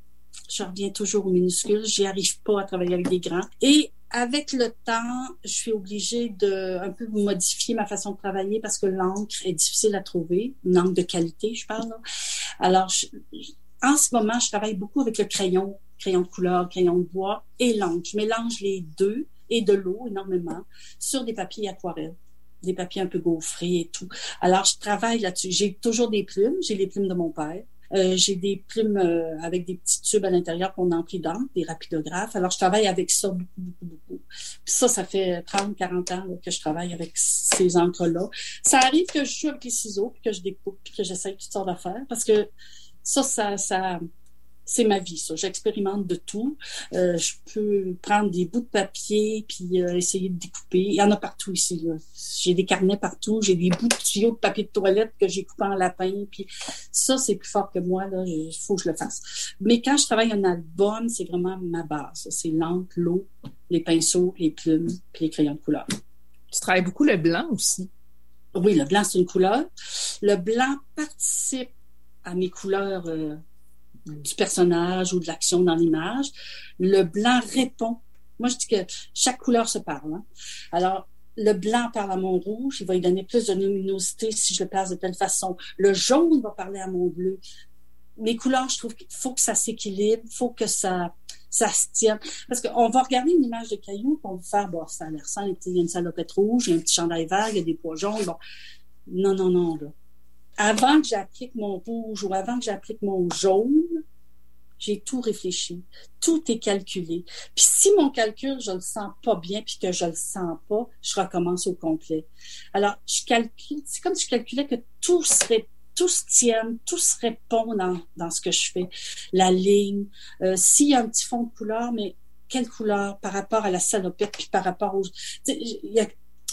je reviens toujours aux minuscules. J'y arrive pas à travailler avec des grands. Et avec le temps, je suis obligée de un peu modifier ma façon de travailler parce que l'encre est difficile à trouver, une encre de qualité, je parle. Alors, en ce moment, je travaille beaucoup avec le crayon, crayon de couleur, crayon de bois et l'encre. Je mélange les deux et de l'eau énormément sur des papiers aquarelles des papiers un peu gaufrés et tout. Alors, je travaille là-dessus. J'ai toujours des plumes. J'ai les plumes de mon père. Euh, j'ai des plumes euh, avec des petits tubes à l'intérieur qu'on emplit d'encre, des rapidographes. Alors, je travaille avec ça beaucoup, beaucoup, beaucoup. Puis ça, ça fait 30, 40 ans que je travaille avec ces encres-là. Ça arrive que je joue avec les ciseaux, puis que je découpe, puis que j'essaye toutes sortes d'affaires, parce que ça, ça, ça, c'est ma vie, ça. J'expérimente de tout. Euh, je peux prendre des bouts de papier puis euh, essayer de découper. Il y en a partout ici. J'ai des carnets partout. J'ai des bouts de tuyaux de papier de toilette que j'ai coupé en lapin. Puis ça, c'est plus fort que moi. Là. Il faut que je le fasse. Mais quand je travaille un album, c'est vraiment ma base. C'est l'encre, l'eau, les pinceaux, les plumes puis les crayons de couleur. Tu travailles beaucoup le blanc aussi. Oui, le blanc, c'est une couleur. Le blanc participe à mes couleurs... Euh, du personnage ou de l'action dans l'image. Le blanc répond Moi, je dis que chaque couleur se parle. Hein. Alors, le blanc parle à mon rouge, il va lui donner plus de luminosité si je le place de telle façon. Le jaune va parler à mon bleu. Mes couleurs, je trouve qu'il faut que ça s'équilibre, il faut que ça, ça se tienne. Parce qu'on va regarder une image de caillou, on va faire, bon, ça a l'air simple, il y a une salopette rouge, il y a un petit chandail vert, il y a des pois jaunes, bon. Non, non, non, là. Avant que j'applique mon rouge ou avant que j'applique mon jaune, j'ai tout réfléchi. Tout est calculé. Puis si mon calcul, je le sens pas bien, puis que je le sens pas, je recommence au complet. Alors, je calcule, c'est comme si je calculais que tout serait tout se tienne, tout se répond dans, dans ce que je fais. La ligne, euh, s'il y a un petit fond de couleur, mais quelle couleur par rapport à la salopette, puis par rapport au... Il y a,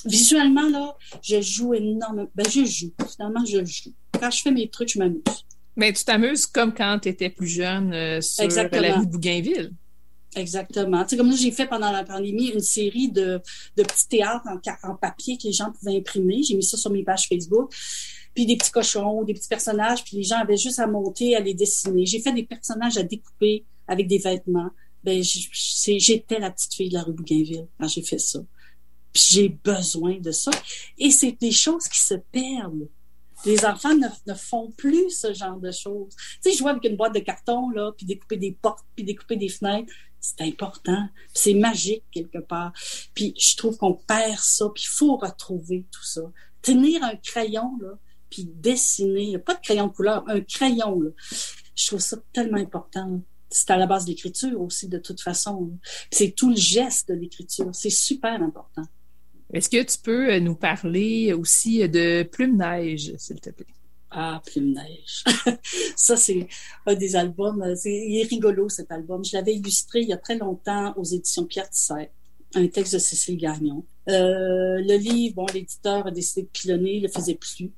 visuellement, là, je joue énormément. Ben, je joue. Finalement, je joue. Quand je fais mes trucs, je m'amuse. Mais tu t'amuses comme quand tu étais plus jeune euh, sur la rue Bougainville. Exactement. Tu sais, comme là, j'ai fait pendant la pandémie une série de, de petits théâtres en, en papier que les gens pouvaient imprimer. J'ai mis ça sur mes pages Facebook. Puis des petits cochons, des petits personnages, puis les gens avaient juste à monter, à les dessiner. J'ai fait des personnages à découper avec des vêtements. Ben, j'étais la petite fille de la rue Bougainville quand j'ai fait ça. Puis j'ai besoin de ça. Et c'est des choses qui se perdent. Les enfants ne, font plus ce genre de choses. Tu sais, jouer avec une boîte de carton, là, puis découper des portes, puis découper des fenêtres, c'est important. C'est magique quelque part. Puis je trouve qu'on perd ça, puis il faut retrouver tout ça. Tenir un crayon, là, puis dessiner, pas de crayon de couleur, un crayon, là. Je trouve ça tellement important. C'est à la base de l'écriture aussi, de toute façon. C'est tout le geste de l'écriture. C'est super important. Est-ce que tu peux euh, nous parler aussi de Plume Neige, s'il te plaît? Ah, Plume Neige. ça, c'est un des albums. il est rigolo, cet album. Je l'avais illustré il y a très longtemps aux éditions Pierre Tisset, un texte de Cécile Gagnon. Euh, le livre, bon, l'éditeur a décidé de pilonner, il le faisait plus.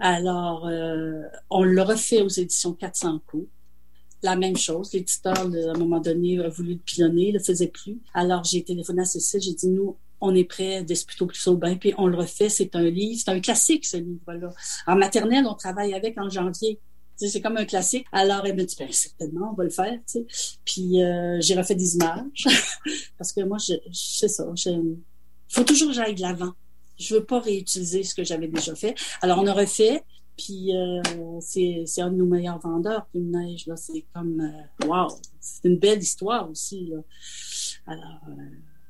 Alors, euh, on le refait aux éditions 400 coups la même chose. L'éditeur, à un moment donné, a voulu le pilonner, le faisait plus. Alors, j'ai téléphoné à Cécile, j'ai dit, nous, on est prêt plutôt plus bain, puis on le refait. C'est un livre, c'est un classique, ce livre-là. En maternelle, on travaille avec en janvier. C'est comme un classique. Alors, elle me dit, ben, certainement, on va le faire. Puis, euh, j'ai refait des images. parce que moi, je, sais ça. Il faut toujours que j'aille de l'avant. Je veux pas réutiliser ce que j'avais déjà fait. Alors, on a refait. Puis, euh, c'est un de nos meilleurs vendeurs, une neige. C'est comme, euh, wow! C'est une belle histoire aussi. Là. Alors, euh,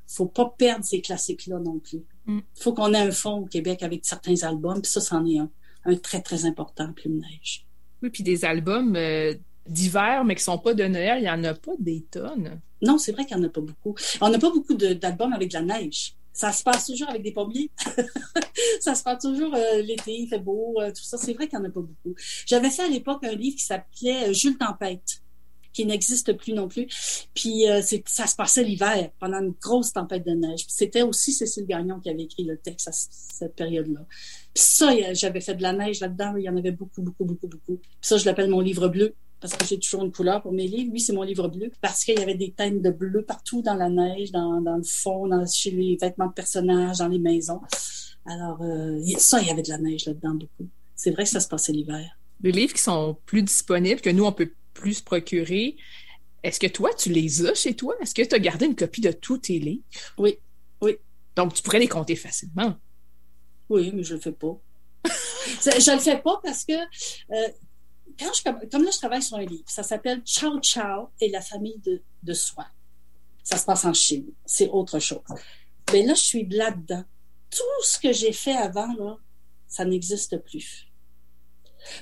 faut pas perdre ces classiques-là non plus. Il mm. faut qu'on ait un fond au Québec avec certains albums, puis ça, c'en est un, un très, très important, Plume Neige. Oui, puis des albums euh, d'hiver, mais qui sont pas de Noël, il y en a pas des tonnes. Non, c'est vrai qu'il y en a pas beaucoup. On n'a pas beaucoup d'albums avec de la neige. Ça se passe toujours avec des pommiers. ça se passe toujours euh, l'été, il fait beau, euh, tout ça. C'est vrai qu'il n'y en a pas beaucoup. J'avais fait à l'époque un livre qui s'appelait Jules Tempête qui n'existe plus non plus. Puis euh, ça se passait l'hiver, pendant une grosse tempête de neige. C'était aussi Cécile Gagnon qui avait écrit le texte à cette période-là. Puis ça, j'avais fait de la neige là-dedans, il y en avait beaucoup, beaucoup, beaucoup, beaucoup. Puis ça, je l'appelle mon livre bleu parce que j'ai toujours une couleur pour mes livres. Oui, c'est mon livre bleu parce qu'il y avait des teintes de bleu partout dans la neige, dans, dans le fond, dans, chez les vêtements de personnages, dans les maisons. Alors, euh, ça, il y avait de la neige là-dedans beaucoup. C'est vrai que ça se passait l'hiver. Des livres qui sont plus disponibles, que nous, on peut plus procurer. Est-ce que toi, tu les as chez toi? Est-ce que tu as gardé une copie de tous tes livres? Oui, oui. Donc, tu pourrais les compter facilement. Oui, mais je le fais pas. je le fais pas parce que euh, quand je, comme là, je travaille sur un livre, ça s'appelle Ciao Ciao et la famille de, de soi. Ça se passe en Chine. C'est autre chose. Mais là, je suis là-dedans. Tout ce que j'ai fait avant, là, ça n'existe plus.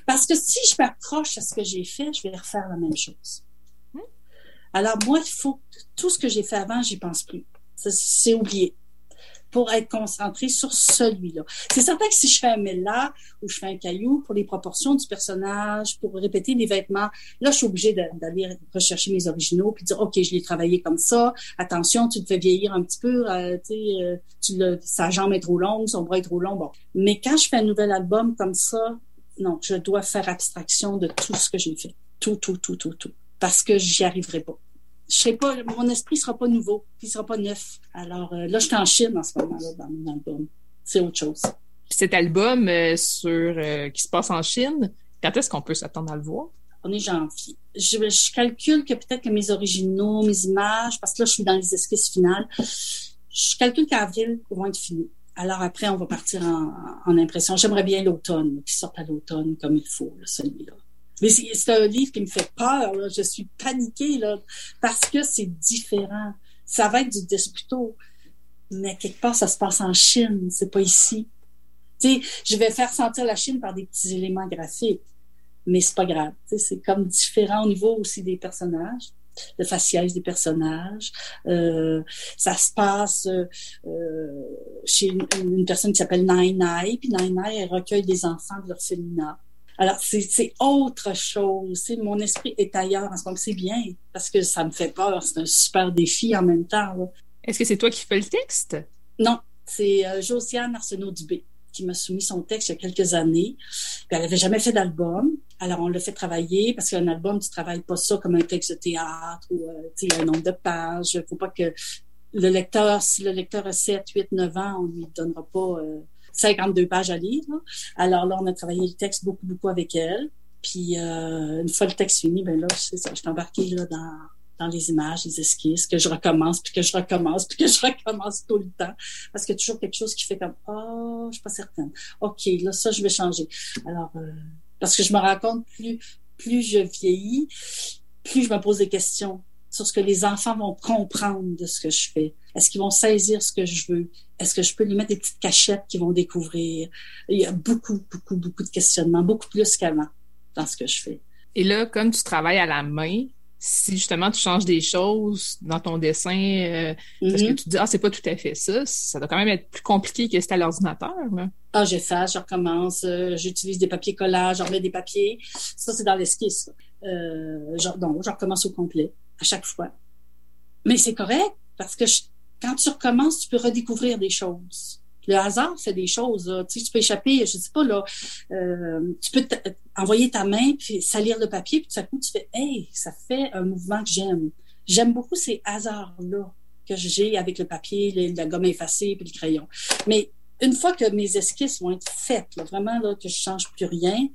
Parce que si je m'accroche à ce que j'ai fait, je vais refaire la même chose. Hmm? Alors moi, il faut tout ce que j'ai fait avant, j'y pense plus. C'est oublié pour être concentré sur celui-là. C'est certain que si je fais un méla ou je fais un caillou pour les proportions du personnage, pour répéter les vêtements, là, je suis obligée d'aller rechercher mes originaux puis dire, OK, je l'ai travaillé comme ça. Attention, tu te fais vieillir un petit peu. Euh, tu euh, tu sa jambe est trop longue, son bras est trop long. Bon. Mais quand je fais un nouvel album comme ça, non, je dois faire abstraction de tout ce que j'ai fait. Tout, tout, tout, tout, tout. Parce que j'y arriverai pas. Je sais pas, mon esprit sera pas nouveau, il sera pas neuf. Alors euh, là, je suis en Chine en ce moment-là dans mon album. C'est autre chose. cet album euh, sur euh, qui se passe en Chine, quand est-ce qu'on peut s'attendre à le voir? On est janvier. Je, je calcule que peut-être que mes originaux, mes images, parce que là, je suis dans les esquisses finales, je calcule qu'avril vont être finis. Alors après, on va partir en, impression. J'aimerais bien l'automne, qu'il sorte à l'automne comme il faut, celui-là. Mais c'est un livre qui me fait peur. Je suis paniquée là, parce que c'est différent. Ça va être du Desputo, mais quelque part, ça se passe en Chine. C'est pas ici. Je vais faire sentir la Chine par des petits éléments graphiques, mais c'est pas grave. C'est comme différent au niveau aussi des personnages le faciès des personnages. Euh, ça se passe euh, chez une, une, personne qui s'appelle Nai puis Nai elle recueille des enfants de l'orphelinat. Alors, c'est autre chose. Mon esprit est ailleurs en ce moment. C'est bien, parce que ça me fait peur. C'est un super défi en même temps. Est-ce que c'est toi qui fais le texte? Non, c'est euh, Josiane Arsenault-Dubé qui m'a soumis son texte il y a quelques années. Elle n'avait jamais fait d'album. Alors, on l'a fait travailler parce qu'un album, tu travailles pas ça comme un texte de théâtre ou, euh, un nombre de pages. Il faut pas que le lecteur, si le lecteur a 7, 8, 9 ans, on lui donnera pas euh, 52 pages à lire. Alors là, on a travaillé le texte beaucoup, beaucoup avec elle. Puis euh, une fois le texte fini, ben là, ça, je suis embarquée là, dans, dans les images, les esquisses, que je recommence, puis que je recommence, puis que je recommence tout le temps. Parce qu'il y a toujours quelque chose qui fait comme Oh, je suis pas certaine. OK, là, ça, je vais changer. Alors, euh, parce que je me rends compte, plus, plus je vieillis, plus je me pose des questions sur ce que les enfants vont comprendre de ce que je fais. Est-ce qu'ils vont saisir ce que je veux? Est-ce que je peux lui mettre des petites cachettes qu'ils vont découvrir? Il y a beaucoup, beaucoup, beaucoup de questionnements, beaucoup plus qu'avant dans ce que je fais. Et là, comme tu travailles à la main, si justement tu changes des choses dans ton dessin, euh, parce que mm-hmm. tu te dis, ah, c'est pas tout à fait ça, ça doit quand même être plus compliqué que c'était à l'ordinateur. Ah, j'efface, je recommence, euh, j'utilise des papiers collages, j'en mets des papiers. Ça, c'est dans l'esquisse. Euh, donc, je recommence au complet à chaque fois. Mais c'est correct parce que quand tu recommences, tu peux redécouvrir des choses. Le hasard fait des choses. Tu, sais, tu peux échapper, je sais pas là, euh, tu peux envoyer ta main puis salir le papier puis tout à coup tu fais, hey, ça fait un mouvement que j'aime. J'aime beaucoup ces hasards là que j'ai avec le papier, la gomme effacée puis le crayon. Mais une fois que mes esquisses vont être faites, vraiment là que je change plus rien,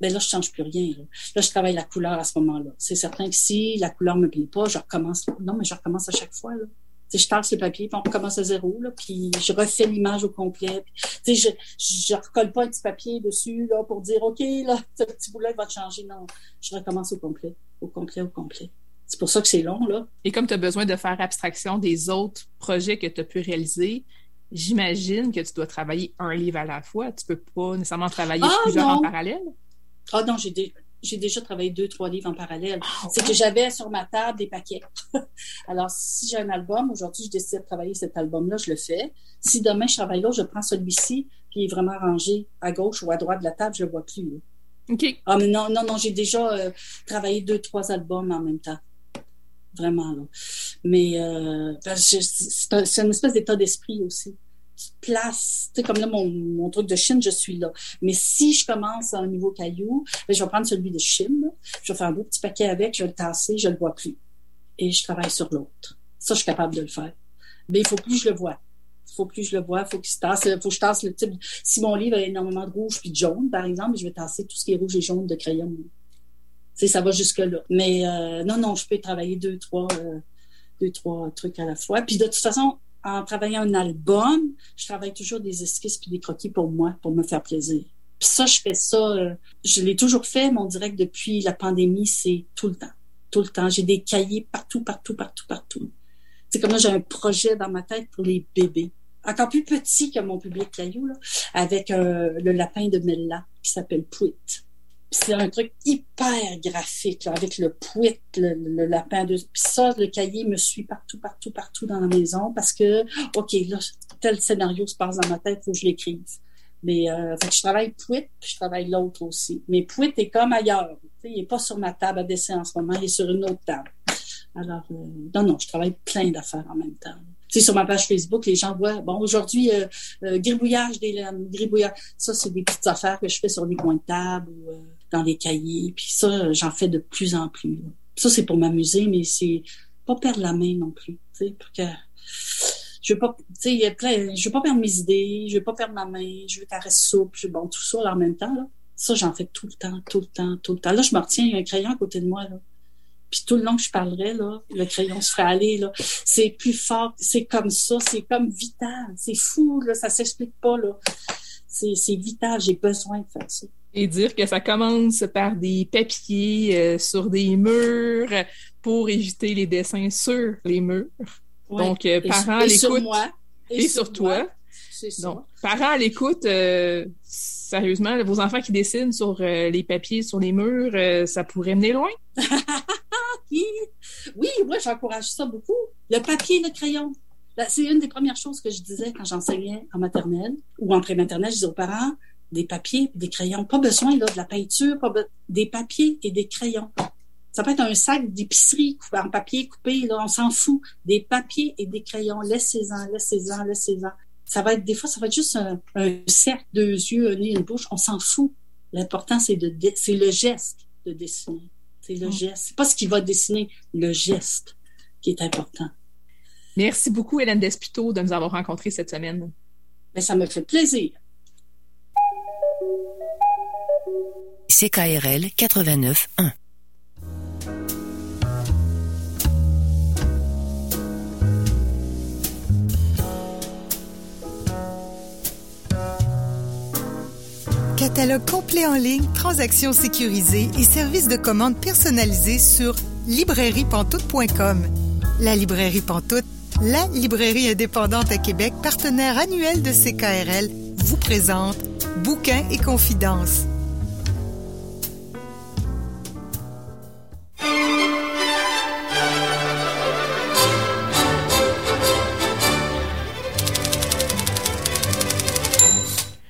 ben là, je change plus rien. Là, je travaille la couleur à ce moment-là. C'est certain que si la couleur me plaît pas, je recommence. Non, mais je recommence à chaque fois. Là. Je tasse le papier, puis on recommence à zéro, là, puis je refais l'image au complet. Puis, je je recolle pas un petit papier dessus là pour dire OK, là, ce petit bout-là va changer. Non, je recommence au complet, au complet, au complet. C'est pour ça que c'est long, là. Et comme tu as besoin de faire abstraction des autres projets que tu as pu réaliser, j'imagine que tu dois travailler un livre à la fois. Tu peux pas nécessairement travailler ah, plusieurs en parallèle. Ah non, j'ai j'ai déjà travaillé deux, trois livres en parallèle. Ah, c'est que j'avais sur ma table des paquets. Alors, si j'ai un album, aujourd'hui, je décide de travailler cet album-là, je le fais. Si demain, je travaille là, je prends celui-ci, puis il est vraiment rangé à gauche ou à droite de la table, je le vois plus. OK. Ah, mais non, non, non, j'ai déjà euh, travaillé deux, trois albums en même temps. Vraiment, là. Mais euh, c'est une espèce d'état d'esprit aussi place, tu sais, comme là, mon, mon, truc de Chine, je suis là. Mais si je commence un nouveau caillou, ben, je vais prendre celui de Chine, je vais faire un beau petit paquet avec, je vais le tasser, je le vois plus. Et je travaille sur l'autre. Ça, je suis capable de le faire. Mais il faut plus que je le vois. Il faut plus que je le vois, faut qu'il se tasse, faut que je tasse le type. Si mon livre a énormément de rouge puis de jaune, par exemple, je vais tasser tout ce qui est rouge et jaune de crayon. Tu sais, ça va jusque-là. Mais euh, non, non, je peux travailler deux, trois, euh, deux, trois trucs à la fois. Puis de toute façon, en travaillant un album, je travaille toujours des esquisses puis des croquis pour moi, pour me faire plaisir. Puis ça, je fais ça, euh, je l'ai toujours fait, mon direct depuis la pandémie, c'est tout le temps. Tout le temps. J'ai des cahiers partout, partout, partout, partout. C'est comme là, j'ai un projet dans ma tête pour les bébés. Encore plus petit que mon public caillou, là, avec euh, le lapin de Mella qui s'appelle Pouit c'est un truc hyper graphique, avec le pouet, le, lapin de... Ça, le cahier me suit partout, partout, partout dans la maison parce que, OK, là, tel scénario se passe dans ma tête, il faut que je l'écrive. Mais euh, fait que je travaille Pouet, puis je travaille l'autre aussi. Mais Pouet est comme ailleurs. Il n'est pas sur ma table à dessiner en ce moment, il est sur une autre table. Alors, euh, non, non, je travaille plein d'affaires en même temps. Tu sur ma page Facebook, les gens voient, bon, aujourd'hui, euh, euh gribouillage des laines, gribouillage. Ça, c'est des petites affaires que je fais sur des coins de table ou euh, dans les cahiers. Puis ça, j'en fais de plus en plus. Ça, c'est pour m'amuser, mais c'est pas perdre la main non plus. Pour que je veux pas, tu sais, je veux pas perdre mes idées, je veux pas perdre ma main, je veux qu'elle reste souple, bon, tout ça en même temps, là. Ça, j'en fais tout le temps, tout le temps, tout le temps. Là, je me retiens, il y a un crayon à côté de moi, là. Puis tout le long que je parlerais, là, le crayon se ferait aller, là. C'est plus fort, c'est comme ça, c'est comme vital. C'est fou, là, ça s'explique pas, là. C'est vital, j'ai besoin de faire ça. Et dire que ça commence par des papiers euh, sur des murs pour éviter les dessins sur les murs. Donc, euh, parents à l'écoute. Et, et, sur, toi. C'est ça. Donc, parents à l'écoute, euh, sérieusement, vos enfants qui dessinent sur les papiers, sur les murs, ça pourrait mener loin. oui, oui, moi, j'encourage ça beaucoup. Le papier et le crayon. C'est une des premières choses que je disais quand j'enseignais en maternelle ou en pré-maternelle. Je disais aux parents, des papiers des crayons. Pas besoin là, de la peinture, pas des papiers et des crayons. Ça peut être un sac d'épicerie en papier coupé, là, on s'en fout. Des papiers et des crayons. Laissez-en, laissez-en, laissez-en. Ça va être, des fois, ça va être juste un, cercle, deux yeux, un nez, une bouche. On s'en fout. L'important, c'est de, c'est le geste de dessiner. C'est le mm. geste. C'est pas ce qui va dessiner, le geste qui est important. Merci beaucoup, Hélène Despito, de nous avoir rencontrés cette semaine. Mais ça me fait plaisir. CKRL 89.1 Catalogue complet en ligne, transactions sécurisées et services de commande personnalisés sur librairiepantoute.com. La librairie Pantoute, la librairie indépendante à Québec, partenaire annuel de CKRL, vous présente Bouquins et confidences.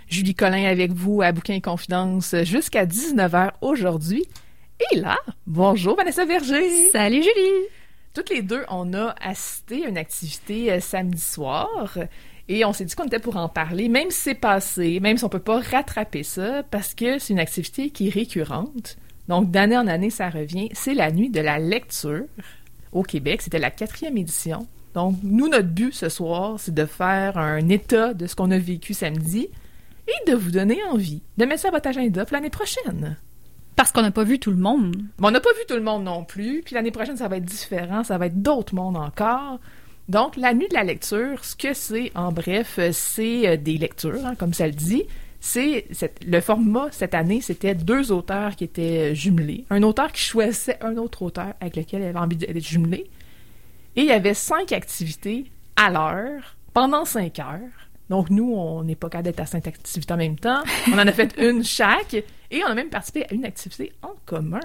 Julie Collin avec vous à Bouquins et Confidences jusqu'à 19h aujourd'hui. Et là, bonjour Vanessa Verger. Salut Julie. Toutes les deux, on a assisté à une activité euh, samedi soir et on s'est dit qu'on était pour en parler, même si c'est passé, même si on peut pas rattraper ça, parce que c'est une activité qui est récurrente. Donc, d'année en année, ça revient. C'est la nuit de la lecture au Québec. C'était la quatrième édition. Donc, nous, notre but ce soir, c'est de faire un état de ce qu'on a vécu samedi et de vous donner envie de mettre ça à votre agenda pour l'année prochaine. Parce qu'on n'a pas vu tout le monde. on n'a pas vu tout le monde non plus. Puis l'année prochaine, ça va être différent. Ça va être d'autres mondes encore. Donc, la nuit de la lecture, ce que c'est, en bref, c'est euh, des lectures, hein, comme ça le dit. C'est le format cette année, c'était deux auteurs qui étaient euh, jumelés. Un auteur qui choisissait un autre auteur avec lequel il avait envie d'être jumelé. Et il y avait cinq activités à l'heure pendant cinq heures. Donc, nous, on n'est pas capable d'être à cinq activités en même temps. On en a fait une chaque et on a même participé à une activité en commun.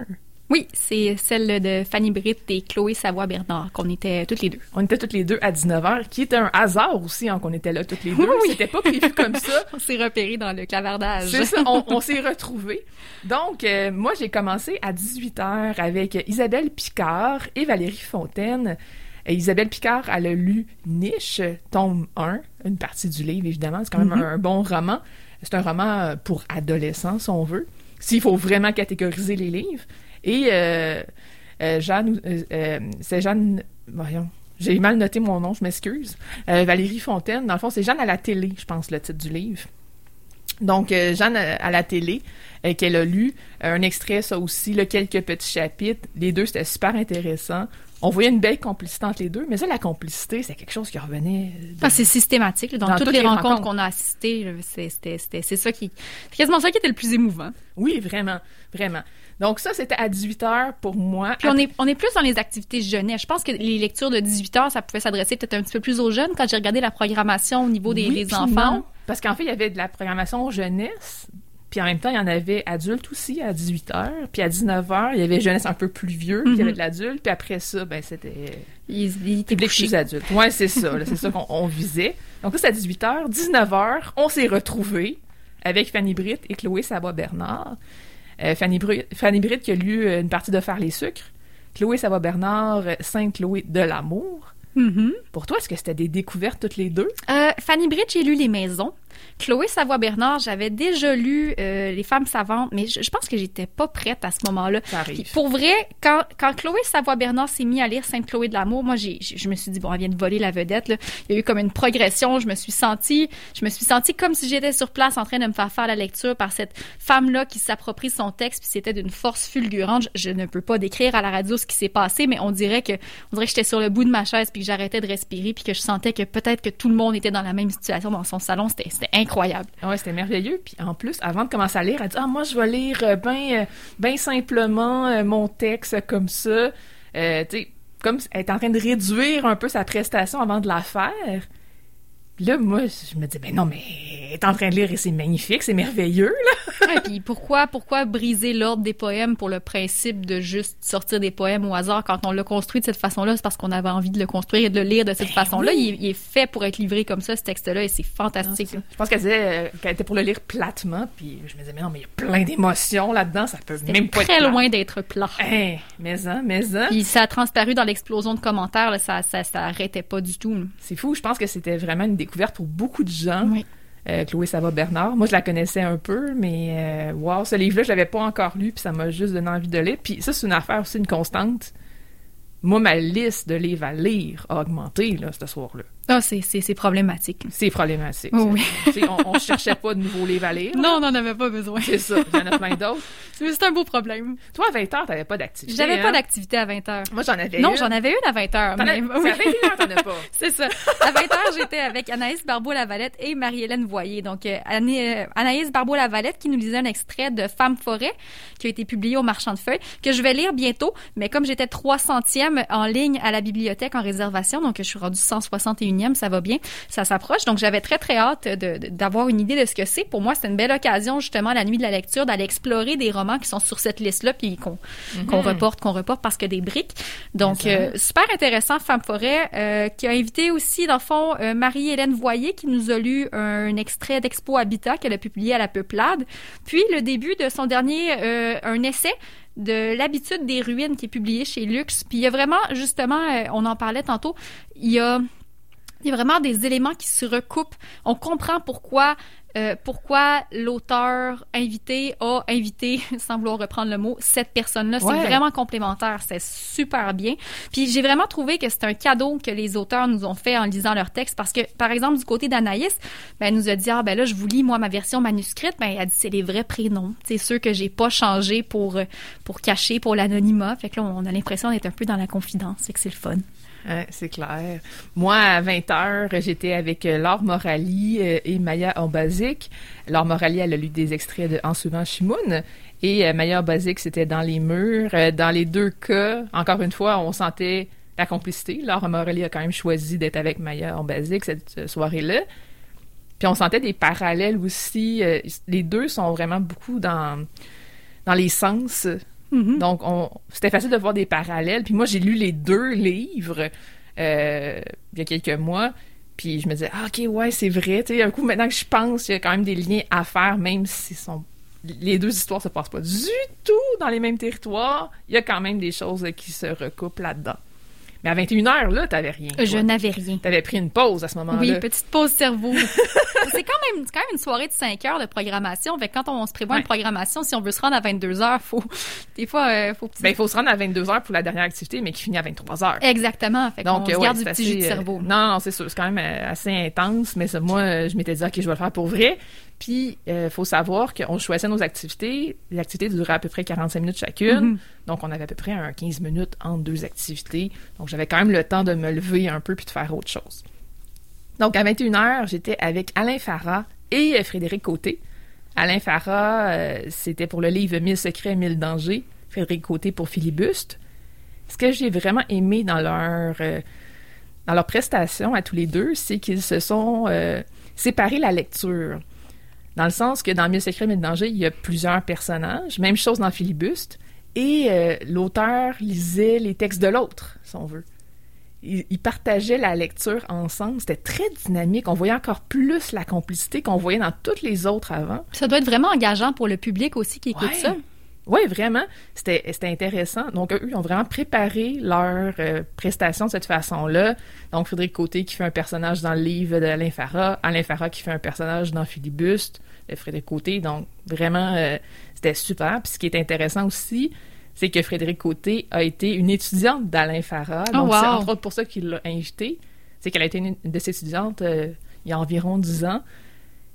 Oui, c'est celle de Fanny Britt et Chloé Savoie-Bernard, qu'on était toutes les deux. On était toutes les deux à 19h, qui était un hasard aussi, hein, qu'on était là toutes les deux. Oui. C'était pas prévu comme ça. on s'est repérés dans le clavardage. C'est ça, on, s'est retrouvés. Donc, euh, moi, j'ai commencé à 18h avec Isabelle Picard et Valérie Fontaine. Et Isabelle Picard, elle a lu Niche, tome 1, une partie du livre, évidemment. C'est quand même mm-hmm. un, bon roman. C'est un roman pour adolescents, si on veut. S'il faut vraiment catégoriser les livres. Et euh, euh, Jeanne, euh, c'est Jeanne, voyons, j'ai mal noté mon nom, je m'excuse. Valérie Fontaine, dans le fond, c'est Jeanne à la télé, je pense, le titre du livre. Donc, Jeanne à la télé, qu'elle a lu, un extrait, ça aussi, là, quelques petits chapitres. Les deux, c'était super intéressant on voyait une belle complicité entre les deux, mais ça, la complicité, c'est quelque chose qui revenait. Ah, c'est systématique. dans, toutes, les, rencontres, qu'on a assistées, c'est ça qui. C'est quasiment ça qui était le plus émouvant. Oui, vraiment, vraiment. Donc, ça, c'était à 18 h pour moi. Puis, on, est, on est plus dans les activités jeunesse. Je pense que les lectures de 18 h ça pouvait s'adresser peut-être un petit peu plus aux jeunes quand j'ai regardé la programmation au niveau des, des enfants. parce qu'en fait, il y avait de la programmation jeunesse puis en même temps, il y en avait adultes aussi à 18 h. Puis à 19 h, il y avait jeunesse un peu plus vieux, puis il y avait mhm. de l'adulte. Puis après ça, ben c'était il, plus adulte. Ouais, c'est ça. c'est ça qu'on visait. Donc là, c'est à 18 h. 19 h, on s'est retrouvés avec Fanny Britt et Chloé Savoie-Bernard. Euh, Fanny, Fanny Britt qui a lu euh, une partie de Faire les sucres. Chloé Savoie-Bernard, Sainte Chloé de l'amour. Mm-hmm. Pour toi, est-ce que c'était des découvertes toutes les deux? Euh, Fanny Britt, j'ai lu Les Maisons. Chloé Savoie-Bernard, j'avais déjà lu euh, Les femmes savantes, mais je, je pense que j'étais pas prête à ce moment-là. Pour vrai, quand, quand Chloé Savoie-Bernard s'est mis à lire Sainte Chloé de l'amour, moi, j'ai, j'ai- je me suis dit, bon, elle vient de voler la vedette, là. Il y a eu comme une progression. Je me suis sentie, je me suis sentie comme si j'étais sur place en train de me faire faire la lecture par cette femme-là qui s'approprie son texte, puis c'était d'une force fulgurante. Je, je ne peux pas décrire à la radio ce qui s'est passé, mais on dirait que, on dirait que j'étais sur le bout de ma chaise, puis que j'arrêtais de respirer, puis que je sentais que peut-être que tout le monde était dans la même situation dans son salon. C'était, c'était incroyable. Ouais, c'était merveilleux. Puis en plus, avant de commencer à lire, elle dit Ah, moi, je vais lire euh, ben, euh, ben simplement euh, mon texte comme ça. Tu sais, comme elle est en train de réduire un peu sa prestation avant de la faire. Là, moi, je me dis Ben non, mais elle est en train de lire et c'est magnifique, c'est merveilleux, là. Ouais, puis pourquoi, pourquoi briser l'ordre des poèmes pour le principe de juste sortir des poèmes au hasard quand on l'a construit de cette façon-là? C'est parce qu'on avait envie de le construire et de le lire de cette façon-là. Il, est- il est fait pour être livré comme ça, ce texte-là, et c'est fantastique. Je pense qu'elle disait euh, qu'elle était pour le lire platement. Puis je me disais Mais non, mais il y a plein d'émotions là-dedans, ça peut même pas être très plat. loin d'être plat. Hein, mais hein, mais hein. Puis ça a transparu dans l'explosion de commentaires, là, ça, ça, ça arrêtait pas du tout. C'est fou, je pense que c'était vraiment une découverte pour beaucoup de gens. Oui. Euh, Chloé Savoie-Bernard. Moi, je la connaissais un peu, mais euh, wow, ce livre-là, je l'avais pas encore lu, puis ça m'a juste donné envie de lire. Puis ça, c'est une affaire aussi, une constante. Moi, ma liste de livres à lire a augmenté, là, ce soir-là. Ah, c'est, problématique. C'est problématique. Oui. Tu on, on cherchait pas de nouveaux livres à lire. Non, on n'en avait pas besoin. C'est ça, il y en a plein d'autres. Mais c'est un beau problème. Toi, à 20 heures, t'avais pas d'activité. J'avais hein? pas d'activité à 20 heures. Moi, j'en avais Non, une. j'en avais une à 20 heures. T'en as- mais- c'est oui. à 21 heures, t'en as pas. C'est ça. À 20h, j'étais avec Anaïs Barbeau-Lavalette et Marie-Hélène Voyer. Donc, euh, euh, Anaïs Barbeau-Lavalette qui nous lisait un extrait de Femme forêt qui a été publié au Marchand de Feuilles, que je vais lire bientôt. Mais comme j'étais 300e en ligne à la bibliothèque en réservation, donc je suis rendue 161e, ça va bien, ça s'approche. Donc, j'avais très, très hâte d'avoir une idée de ce que c'est. Pour moi, c'était une belle occasion, justement, la nuit de la lecture, d'aller explorer des romans qui sont sur cette liste-là, puis qu'on qu'on reporte, qu'on reporte parce que des briques. Donc, euh, super intéressant, Femme Forêt, euh, qui a invité aussi, dans le fond, euh, Marie-Hélène Voyer, qui nous a lu un extrait d'Expo Habitat qu'elle a publié à La Peuplade. Puis, le début de son dernier, un essai de l'habitude des ruines qui est publié chez Lux. Puis, il y a vraiment, justement, on en parlait tantôt, il y a... Il y a vraiment des éléments qui se recoupent. On comprend pourquoi euh, pourquoi l'auteur invité a invité, sans vouloir reprendre le mot, cette personne-là. C'est Ouais. vraiment complémentaire. C'est super bien. Puis j'ai vraiment trouvé que c'est un cadeau que les auteurs nous ont fait en lisant leur texte parce que, par exemple, du côté d'Anaïs, ben, elle nous a dit, ah, ben là, je vous lis, moi, ma version manuscrite. Ben, elle a dit, c'est les vrais prénoms. C'est ceux que j'ai pas changé pour, euh, pour cacher, pour l'anonymat. Fait que là, on a l'impression d'être un peu dans la confidence. C'est que c'est le fun. C'est clair. Moi, à 20 heures, j'étais avec euh, Laure Morali euh, et Maya Ombasic. Laure Morali, elle a lu des extraits de En souvent Chimoun. Et euh, Maya Ombasic, c'était dans les murs. Dans les deux cas, encore une fois, on sentait la complicité. Laure Morali a quand même choisi d'être avec Maya Ombasic cette soirée-là. Puis on sentait des parallèles aussi. Les deux sont vraiment beaucoup dans les sens. Mhm. Donc, on, c'était facile de voir des parallèles. Puis moi, j'ai lu les deux livres euh, il y a quelques mois. Puis je me disais, ah, ok, ouais, c'est vrai. Tu sais, un coup, maintenant que je pense, il y a quand même des liens à faire, même si les deux histoires se passent pas du tout dans les mêmes territoires. Il y a quand même des choses qui se recoupent là-dedans. Mais à 21h, là, t'avais rien. Je n'avais rien. T'avais pris une pause à ce moment-là. Oui, petite pause cerveau. c'est quand même, quand même une soirée de 5 heures de programmation. Fait que quand on se prévoit Ouais. une programmation, si on veut se rendre à 22 heures, faut, des fois, euh, faut petit- Ben, il faut se rendre à 22h pour la dernière activité, mais qui finit à 23h. Exactement. Fait Donc, se euh, garde ouais, du petit jus de euh, cerveau. non, non, c'est sûr, c'est quand même euh, assez intense, mais ça, moi, je m'étais dit, OK, je vais le faire pour vrai. Puis, il faut savoir qu'on choisissait nos activités. Les activités duraient à peu près 45 minutes chacune. Mhm. Donc, on avait à peu près un 15 minutes entre deux activités. Donc, j'avais quand même le temps de me lever un peu puis de faire autre chose. Donc, à 21h, j'étais avec Alain Farah et euh, Frédéric Côté. Alain Farah, euh, c'était pour le livre 1000 secrets, 1000 dangers. Frédéric Côté pour Philibuste. Ce que j'ai vraiment aimé dans leur, euh, dans leur prestation à tous les deux, c'est qu'ils se sont euh, séparés la lecture. Dans le sens que dans 1000 secrets, 1000 dangers, il y a plusieurs personnages. Même chose dans Philibuste. Et euh, l'auteur lisait les textes de l'autre, si on veut. Ils, ils partageaient la lecture ensemble. C'était très dynamique. On voyait encore plus la complicité qu'on voyait dans toutes les autres avant. Ça doit être vraiment engageant pour le public aussi qui écoute Ouais. ça. Oui, vraiment, c'était intéressant. Donc, eux, ils ont vraiment préparé leur euh, prestation de cette façon-là. Donc, Frédéric Côté qui fait un personnage dans le livre d'Alain Farah, Alain Farah qui fait un personnage dans Philibuste, Frédéric Côté. Donc, vraiment, euh, c'était super. Puis, ce qui est intéressant aussi, c'est que Frédéric Côté a été une étudiante d'Alain Farah. Oh, Donc, c'est entre autres pour ça qu'il l'a invitée. C'est qu'elle a été une de ses étudiantes euh, il y a environ dix ans.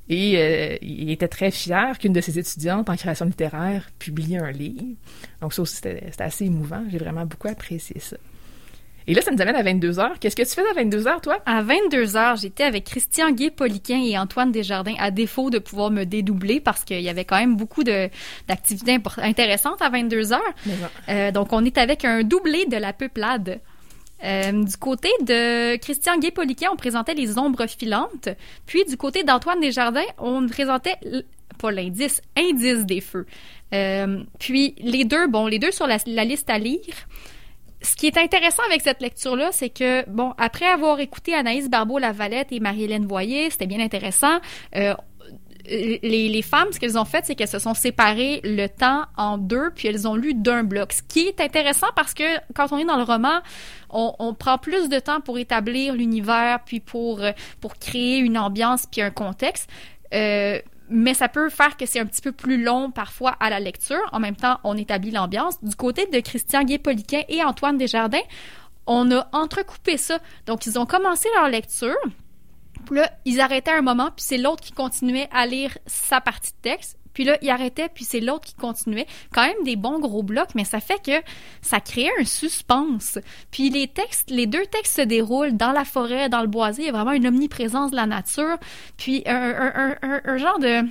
Et euh, il était très fier qu'une de ses étudiantes en création littéraire publie un livre. Donc ça aussi, c'était assez émouvant. J'ai vraiment beaucoup apprécié ça. Et là, ça nous amène à 22 heures. Qu'est-ce que tu fais à 22 heures, toi? À 22 heures, j'étais avec Christian Guy-Poliquin et Antoine Desjardins, à défaut de pouvoir me dédoubler parce qu'il y avait quand même beaucoup d'activités intéressantes à 22 heures. Euh, donc, on est avec un doublé de la peuplade. Euh, du côté de Christian Gay-Poliquin, on présentait les ombres filantes. Puis du côté d'Antoine Desjardins, on présentait pas l'indice, indice des feux. Euh, puis les deux, bon, les deux sur la, liste à lire. Ce qui est intéressant avec cette lecture-là, c'est que, bon, après avoir écouté Anaïs Barbeau-Lavalette et Marie-Hélène Voyer, c'était bien intéressant. Euh, les, femmes, ce qu'elles ont fait, c'est qu'elles se sont séparées le temps en deux, puis elles ont lu d'un bloc. Ce qui est intéressant parce que quand on est dans le roman, on, prend plus de temps pour établir l'univers, puis pour, pour créer une ambiance, puis un contexte. Euh, mais ça peut faire que c'est un petit peu plus long parfois à la lecture. En même temps, on établit l'ambiance. Du côté de Christian Gué-Poliquin et Antoine Desjardins, on a entrecoupé ça. Donc, ils ont commencé leur lecture. Là, ils arrêtaient un moment, puis c'est l'autre qui continuait à lire sa partie de texte. Puis là, il arrêtait, puis c'est l'autre qui continuait. Quand même des bons gros blocs, mais ça fait que ça crée un suspense. Puis les textes, les deux textes se déroulent dans la forêt, dans le boisé. Il y a vraiment une omniprésence de la nature. Puis un genre de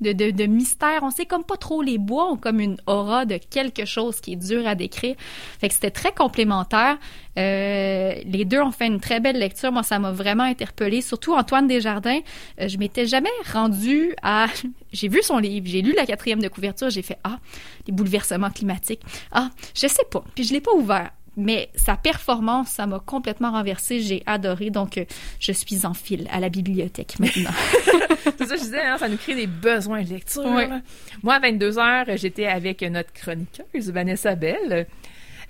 de, de, mystère. On sait comme pas trop les bois ont comme une aura de quelque chose qui est dur à décrire. Fait que c'était très complémentaire. Euh, les deux ont fait une très belle lecture. Moi, ça m'a vraiment interpellée. Surtout Antoine Desjardins. Euh, je m'étais jamais rendue à... J'ai vu son livre, j'ai lu la quatrième de couverture, j'ai fait « Ah, les bouleversements climatiques. Ah, je sais pas. » Puis je l'ai pas ouvert mais sa performance, ça m'a complètement renversé. J'ai adoré. Donc, euh, je suis en file à la bibliothèque maintenant. c'est ça que je disais, hein, ça nous crée des besoins de lecture. Moi, à 22 heures, j'étais avec notre chroniqueuse, Vanessa Bell,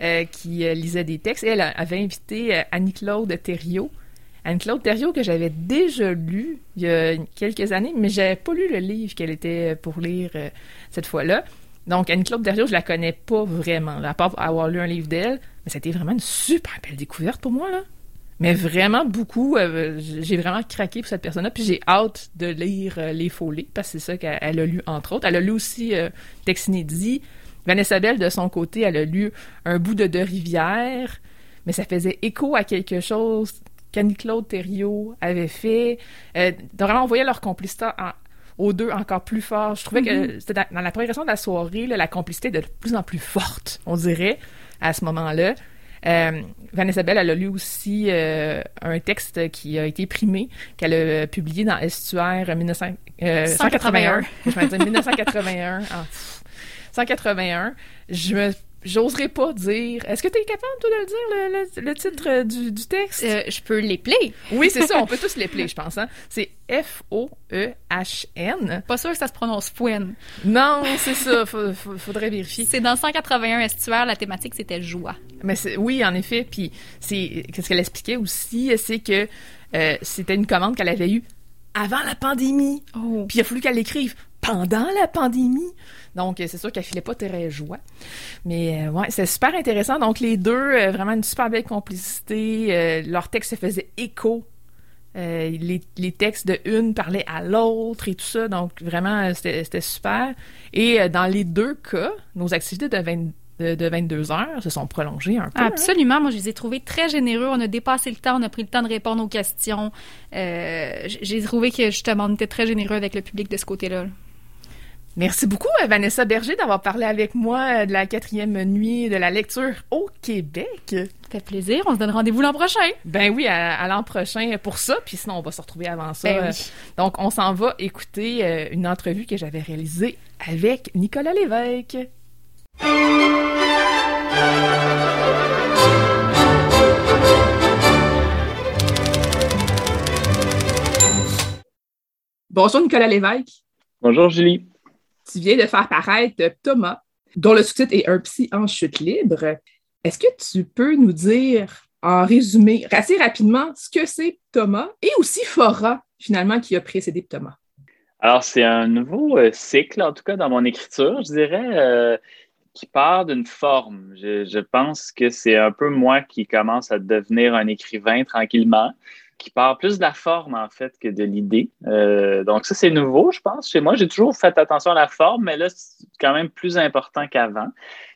euh, qui euh, lisait des textes. elle avait invité Annie-Claude Thériault. Anne-Claude Thériault que j'avais déjà lu il y a quelques années, mais j'avais pas lu le livre qu'elle était pour lire cette fois-là. Donc, Anne-Claude Thériault, je la connais pas vraiment, à part avoir lu un livre d'elle. Mais été vraiment une super belle découverte pour moi, là. Mais vraiment beaucoup. Euh, j'ai vraiment craqué pour cette personne-là. Puis j'ai hâte de lire euh, Les Folies, parce que c'est ça qu'elle a lu, entre autres. Elle a lu aussi euh. Vanessa Bell, de son côté, elle a lu Un bout de deux rivières. Mais ça faisait écho à quelque chose qu'Annie-Claude Thériault avait fait. Euh, vraiment, on voyait leur complicité aux deux encore plus fort. Je trouvais que mm-hmm. c'était dans, la progression de la soirée, la complicité de plus en plus forte, on dirait à ce moment-là. Euh, Vanessa Bell, elle a lu aussi euh, un texte qui a été primé, qu'elle a publié dans Estuaire 1981. Je vais dire 1981. 181. Je me J'oserais pas dire. Est-ce que tu es capable, toi, de le dire, le, titre euh, du, du texte? Euh, je peux l'épeler. Oui, c'est ça. On peut tous l'épeler, je pense. Hein? C'est F-O-E-H-N. Pas sûr que ça se prononce Fouen. Non, c'est ça. faudrait vérifier. C'est dans 181 estuaires. La thématique, c'était joie. Mais oui, en effet. Puis, c'est ce qu'elle expliquait aussi, c'est que euh, c'était une commande qu'elle avait eue avant la pandémie. Oh. Puis il a fallu qu'elle l'écrive pendant la pandémie. Donc, c'est sûr qu'elle filait pas très joie. Mais euh, ouais, c'est super intéressant. Donc, les deux, euh, vraiment une super belle complicité. Euh, leur texte se faisait écho. Les, les, textes de une parlaient à l'autre et tout ça. Donc, vraiment, c'était super. Et dans les deux cas, nos activités de, de, 22 heures se sont prolongées un peu. Hein. Absolument. Moi, je les ai trouvés très généreux. On a dépassé le temps. On a pris le temps de répondre aux questions. J'ai trouvé que, justement, on était très généreux avec le public de ce côté-là. Merci beaucoup, euh, Vanessa Berger, d'avoir parlé avec moi euh, de la quatrième nuit de la lecture au Québec. Ça fait plaisir. On se donne rendez-vous l'an prochain. Ben oui, à, l'an prochain pour ça. Puis sinon, on va se retrouver avant ça. Ben donc, on s'en va écouter euh, une entrevue que j'avais réalisée avec Nicolas Lévesque. Bonjour Nicolas Lévesque. Bonjour Julie tu viens de faire paraître Thomas. dont le sous-titre est Un psy en chute libre. Est-ce que tu peux nous dire, en résumé, assez rapidement, ce que c'est Thomas et aussi Fora, finalement, qui a précédé Thomas? Alors, c'est un nouveau euh, cycle, en tout cas, dans mon écriture, je dirais, euh, qui part d'une forme. Je, pense que c'est un peu moi qui commence à devenir un écrivain tranquillement qui part plus de la forme, en fait, que de l'idée. Euh, donc, ça, c'est nouveau, je pense. Chez moi, j'ai toujours fait attention à la forme, mais là, c'est quand même plus important qu'avant.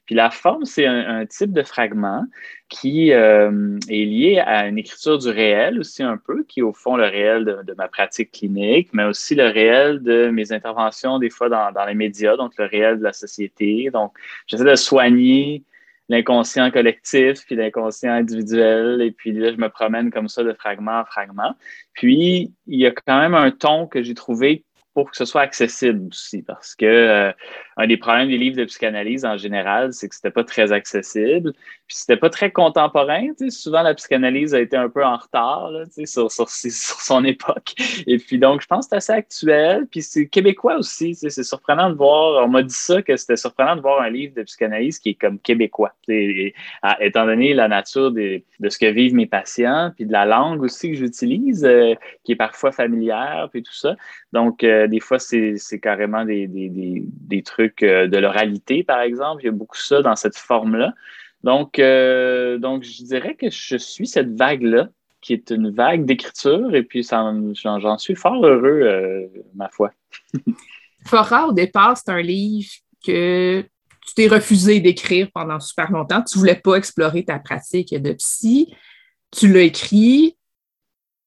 Puis la forme, c'est un, type de fragment qui euh, est lié à une écriture du réel aussi un peu, qui est au fond le réel de, ma pratique clinique, mais aussi le réel de mes interventions des fois dans, dans les médias, donc le réel de la société. Donc, j'essaie de soigner l'inconscient collectif, puis l'inconscient individuel. Et puis là, je me promène comme ça de fragment en fragment. Puis, il y a quand même un ton que j'ai trouvé pour que ce soit accessible aussi, parce que euh, un des problèmes des livres de psychanalyse en général, c'est que c'était pas très accessible, puis c'était pas très contemporain. Souvent, la psychanalyse a été un peu en retard là, sur, sur, sur, son époque. Et puis donc, je pense que c'est assez actuel, puis c'est québécois aussi. C'est surprenant de voir. On m'a dit ça que c'était surprenant de voir un livre de psychanalyse qui est comme québécois, étant donné la nature de ce que vivent mes patients, puis de la langue aussi que j'utilise, euh, qui est parfois familière, puis tout ça. Donc, euh, des fois, c'est carrément des, des, des, des trucs euh, de l'oralité, par exemple. Il y a beaucoup ça dans cette forme-là. Donc, euh, donc, je dirais que je suis cette vague-là, qui est une vague d'écriture, et puis j'en suis fort heureux, ma foi. Fora, au départ, c'est un livre que tu t'es refusé d'écrire pendant super longtemps. Tu ne voulais pas explorer ta pratique de psy. Tu l'as écrit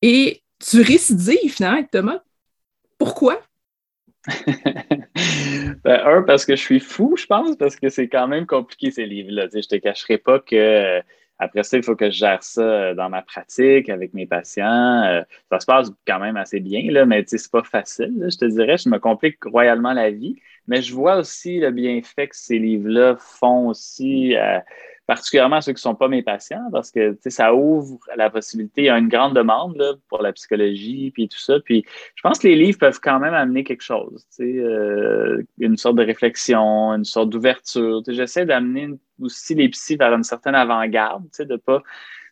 et tu récidives finalement, Thomas. Pourquoi? Ben, un, parce que je suis fou, je pense, parce que c'est quand même compliqué ces livres-là. Je te cacherai pas que euh, après ça, il faut que je gère ça euh, dans ma pratique avec mes patients. Euh, ça se passe quand même assez bien, là, mais c'est pas facile. je te dirais, je me complique royalement la vie. Mais je vois aussi le bienfait que ces livres-là font aussi particulièrement ceux qui ne sont pas mes patients, parce que ça ouvre la possibilité, il y a une grande demande là, pour la psychologie, puis tout ça. Puis je pense que les livres peuvent quand même amener quelque chose, euh, une sorte de réflexion, une sorte d'ouverture. J'essaie d'amener aussi les psys vers une certaine avant-garde, de ne pas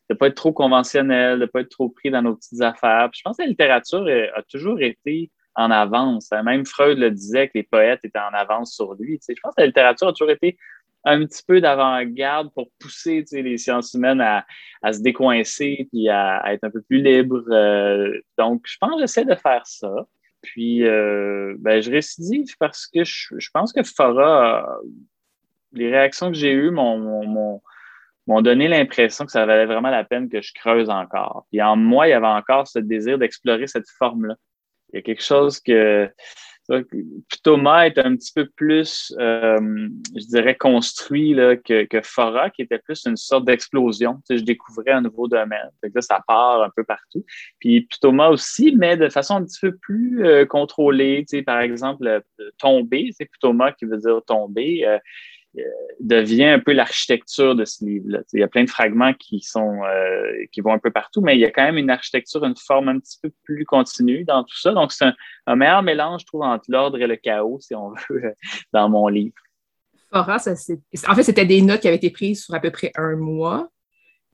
de pas être trop conventionnel, de ne pas être trop pris dans nos petites affaires. Puis je pense que la littérature a toujours été en avance. Même Freud le disait que les poètes étaient en avance sur lui. Je pense que la littérature a toujours été un petit peu d'avant-garde pour pousser les sciences humaines à, se décoincer puis à, être un peu plus libre. Euh, donc, je pense que j'essaie de faire ça. Puis, euh, ben, je récidive parce que je, pense que Fora, les réactions que j'ai eues m'ont donné l'impression que ça valait vraiment la peine que je creuse encore. Puis en moi, il y avait encore ce désir d'explorer cette forme-là. Il y a quelque chose que Thomas est un petit peu plus, euh, je dirais, construit là, que, que, Fora, qui était plus une sorte d'explosion. Je découvrais un nouveau domaine. là, ça part un peu partout. Puis Thomas aussi, mais de façon un petit peu plus euh, contrôlée. Tu sais, par exemple, euh, tomber, c'est Thomas qui veut dire tomber. Devient un peu l'architecture de ce livre-là. Il y a plein de fragments qui sont euh, qui vont un peu partout, mais il y a quand même une architecture, une forme un petit peu plus continue dans tout ça. Donc, c'est un, meilleur mélange, je trouve, entre l'ordre et le chaos, si on veut, dans mon livre. Fora, ça, en fait, c'était des notes qui avaient été prises sur à peu près un mois.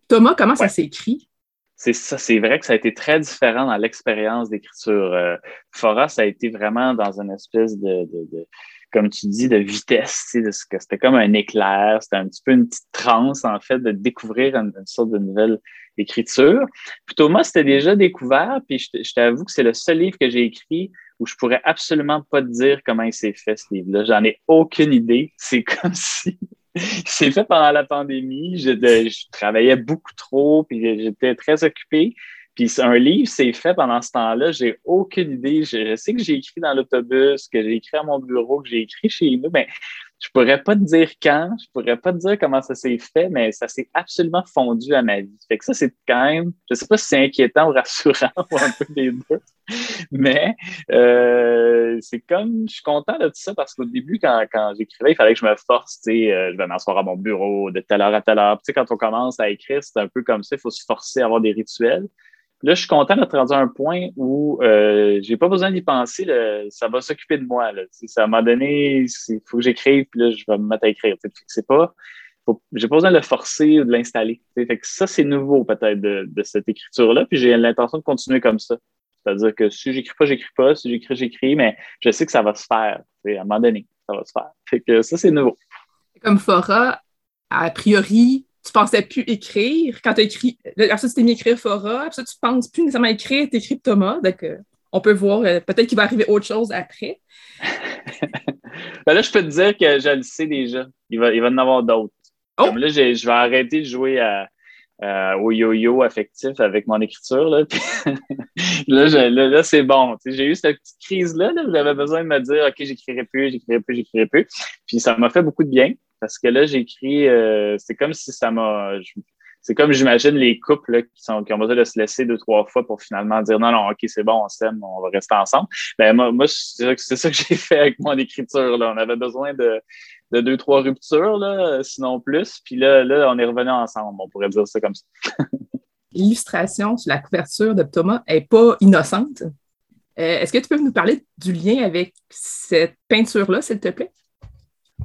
Thomas, comment ça s'écrit? C'est ça, c'est vrai que ça a été très différent dans l'expérience d'écriture. Euh, Fora, ça a été vraiment dans une espèce de comme tu dis, de vitesse, tu sais, que c'était comme un éclair, c'était un petit peu une petite transe, en fait, de découvrir une, sorte de nouvelle écriture. Puis Thomas, c'était déjà découvert, puis je, t'avoue que c'est le seul livre que j'ai écrit où je pourrais absolument pas te dire comment il s'est fait, ce livre-là. J'en ai aucune idée. C'est comme si c'est fait pendant la pandémie. Je, je, travaillais beaucoup trop, puis j'étais très occupé. Puis un livre, c'est fait pendant ce temps-là. J'ai aucune idée. Je, sais que j'ai écrit dans l'autobus, que j'ai écrit à mon bureau, que j'ai écrit chez nous. Mais je pourrais pas te dire quand, je pourrais pas te dire comment ça s'est fait, mais ça s'est absolument fondu à ma vie. Fait que ça, c'est quand même, je sais pas si c'est inquiétant ou rassurant ou un peu des deux, mais euh, c'est comme, je suis content de tout ça parce qu'au début, quand, quand j'écrivais, il fallait que je me force, tu sais, euh, je vais m'asseoir à mon bureau de telle heure à telle heure. Tu sais, quand on commence à écrire, c'est un peu comme ça, il faut se forcer à avoir des rituels. Là, je suis content d'être rendu à un point où euh, j'ai pas besoin d'y penser. ça va s'occuper de moi. Là. Ça m'a donné, il faut que j'écrive, puis là, je vais me mettre à écrire. C'est pas, j'ai pas besoin de le forcer ou de l'installer. Ça, c'est nouveau peut-être de, de, cette écriture-là. Puis j'ai l'intention de continuer comme ça. C'est-à-dire que si j'écris pas, j'écris pas. Si j'écris, j'écris, mais je sais que ça va se faire. À un moment donné, ça va se faire. Fait que ça, c'est nouveau. Comme Fora, a priori, tu pensais plus écrire. Quand tu as écrit, après ça, tu t'es mis à écrire Fora, après ça, tu penses plus nécessairement écrire, tu écris Thomas. Donc, euh, on peut voir, euh, peut-être qu'il va arriver autre chose après. ben là, je peux te dire que je le sais déjà. Il va, il va en avoir d'autres. Oh! Comme là, je vais arrêter de jouer au yo-yo affectif avec mon écriture. Là, là, là, c'est bon. J'ai eu cette petite crise-là. Là, J'avais besoin de me dire, OK, j'écrirai plus, j'écrirai plus, j'écrirai plus. Puis ça m'a fait beaucoup de bien parce que là, j'écris, euh, c'est comme si ça m'a. C'est comme j'imagine les couples qui, sont, qui ont besoin de se laisser deux, trois fois pour finalement dire non, non, OK, c'est bon, on s'aime, on va rester ensemble. Ben, moi, moi c'est ça que j'ai fait avec mon écriture. Là. On avait besoin de, de deux, trois ruptures, là, sinon plus. Puis là, là, on est revenu ensemble, on pourrait dire ça comme ça. L'illustration sur la couverture de Thomas n'est pas innocente. Euh, est-ce que tu peux nous parler du lien avec cette peinture-là, s'il te plaît?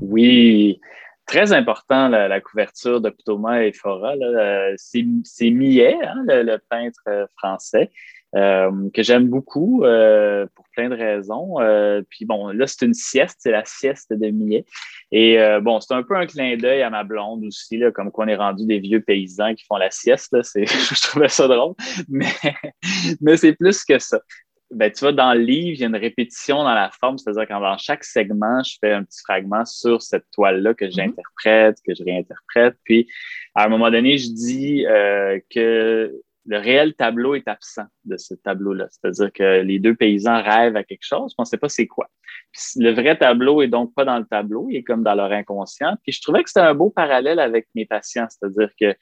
Oui, très important la, couverture de Thomas et Fora. Euh, c'est Millet, hein, le, peintre euh, français. Euh, que j'aime beaucoup euh, pour plein de raisons. Euh, puis bon, là, c'est une sieste, c'est la sieste de Millet. Et bon, c'est un peu un clin d'œil à ma blonde aussi, là, comme qu'on est rendu des vieux paysans qui font la sieste. Là, je trouvais ça drôle, mais, mais c'est plus que ça. Ben, tu vois, dans le livre, il y a une répétition dans la forme, c'est-à-dire qu'en dans chaque segment, je fais un petit fragment sur cette toile-là que mm-hmm. j'interprète, que je réinterprète. Puis, à un moment donné, je dis que le réel tableau est absent de ce tableau-là. C'est-à-dire que les deux paysans rêvent à quelque chose, mais on ne sait pas c'est quoi. le vrai tableau est donc pas dans le tableau, il est comme dans leur inconscient. Puis je trouvais que c'était un beau parallèle avec mes patients, c'est-à-dire que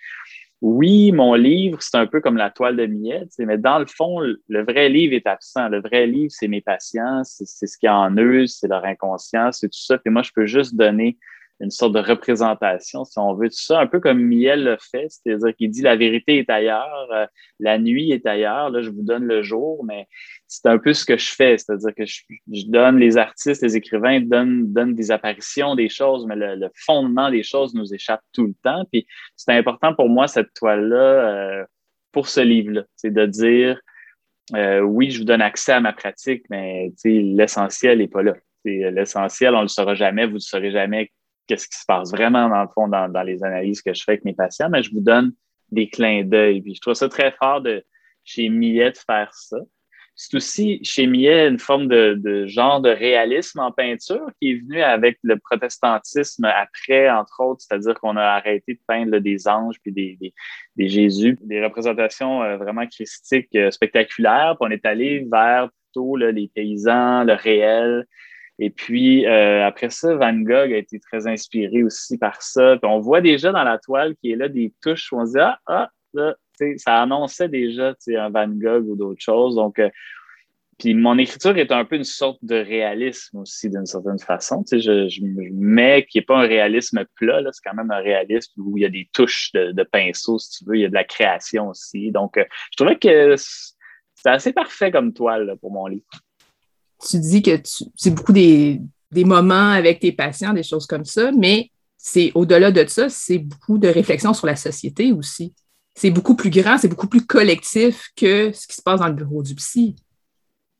oui, mon livre, c'est un peu comme la toile de Millet, mais dans le fond, le vrai livre est absent. Le vrai livre, c'est mes patients, c'est ce qu'il y a en eux, c'est leur inconscient, c'est tout ça. Puis moi, je peux juste donner une sorte de représentation, si on veut, tout ça, un peu comme Miel le fait, c'est-à-dire qu'il dit la vérité est ailleurs, euh, la nuit est ailleurs, là, je vous donne le jour, mais c'est un peu ce que je fais, c'est-à-dire que je, donne les artistes, les écrivains donnent, des apparitions, des choses, mais le, fondement des choses nous échappe tout le temps. Puis c'est important pour moi, cette toile-là, euh, pour ce livre-là, c'est de dire, euh, oui, je vous donne accès à ma pratique, mais l'essentiel n'est pas là. L'essentiel, on ne le saura jamais, vous ne saurez jamais qu'est-ce qui se passe vraiment dans le fond dans, les analyses que je fais avec mes patients, mais je vous donne des clins d'œil. Puis je trouve ça très fort de chez Millet de faire ça. C'est aussi chez Millet une forme de, genre de réalisme en peinture qui est venu avec le protestantisme après, entre autres, c'est-à-dire qu'on a arrêté de peindre des anges puis des, Jésus, des représentations euh, vraiment christiques euh, spectaculaires, puis on est allé vers plutôt les paysans, le réel, et puis, euh, après ça, Van Gogh a été très inspiré aussi par ça. On voit déjà dans la toile qui est là des touches où on se dit, ah, ah, là, ça annonçait déjà un Van Gogh ou d'autres choses. Donc, euh, puis mon écriture est un peu une sorte de réalisme aussi, d'une certaine façon. Tu sais, je, mets qui n'est pas un réalisme plat, c'est quand même un réalisme où il y a des touches de, pinceau, si tu veux, il y a de la création aussi. Donc, euh, je trouvais que c'est assez parfait comme toile pour mon livre tu dis que c'est beaucoup des, moments avec tes patients, des choses comme ça, mais c'est au-delà de ça, c'est beaucoup de réflexion sur la société aussi. C'est beaucoup plus grand, c'est beaucoup plus collectif que ce qui se passe dans le bureau du psy.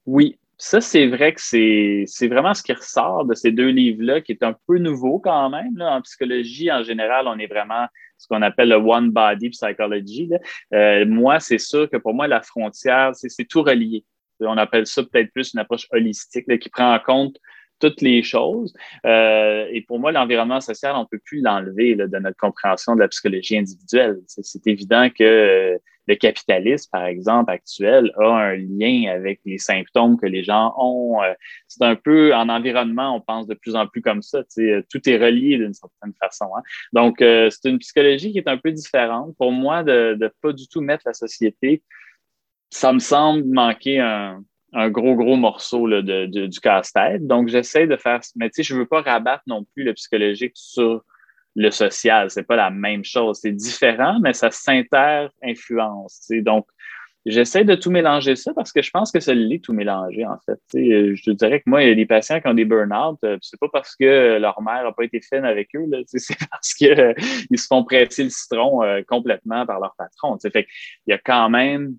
Oui, ça, c'est vrai que c'est vraiment ce qui ressort de ces deux livres-là, qui est un peu nouveau quand même. En psychologie, en général, on est vraiment ce qu'on appelle le one body psychology. Euh, moi, c'est sûr que pour moi, la frontière, c'est tout relié. On appelle ça peut-être plus une approche holistique qui prend en compte toutes les choses. Euh, et pour moi, l'environnement social, on ne peut plus l'enlever de notre compréhension de la psychologie individuelle. C'est évident que euh, le capitalisme, par exemple, actuel, a un lien avec les symptômes que les gens ont. Euh, c'est un peu en environnement, on pense de plus en plus comme ça. Tout est relié d'une certaine façon. Hein. Donc, c'est une psychologie qui est un peu différente. Pour moi, de ne pas du tout mettre la société ça me semble manquer un, gros, gros morceau de, du casse-tête. Donc, j'essaie de faire. Mais tu sais, je veux pas rabattre non plus le psychologique sur le social. C'est pas la même chose. C'est différent, mais ça s'inter-influence. Donc, J'essaie de tout mélanger ça parce que je pense que ça l'est tout mélanger, en fait. je te dirais que moi, il y a des patients qui ont des burn-out, euh, c'est pas parce que leur mère n'a pas été fine avec eux, c'est parce qu'ils euh, se font presser le citron euh, complètement par leur patron. Fait il y a quand même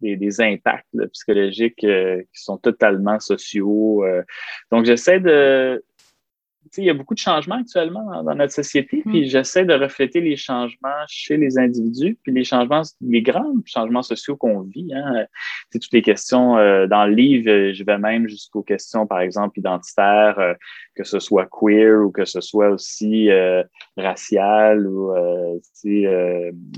des, impacts psychologiques qui sont totalement sociaux. donc, j'essaie de, il y a beaucoup de changements actuellement dans, notre société, puis mm. j'essaie de refléter les changements chez les individus, puis les changements, les grands changements sociaux qu'on vit. Hein. toutes les questions euh, dans le livre, je vais même jusqu'aux questions, par exemple, identitaires, euh, que ce soit queer ou que ce soit aussi euh, racial ou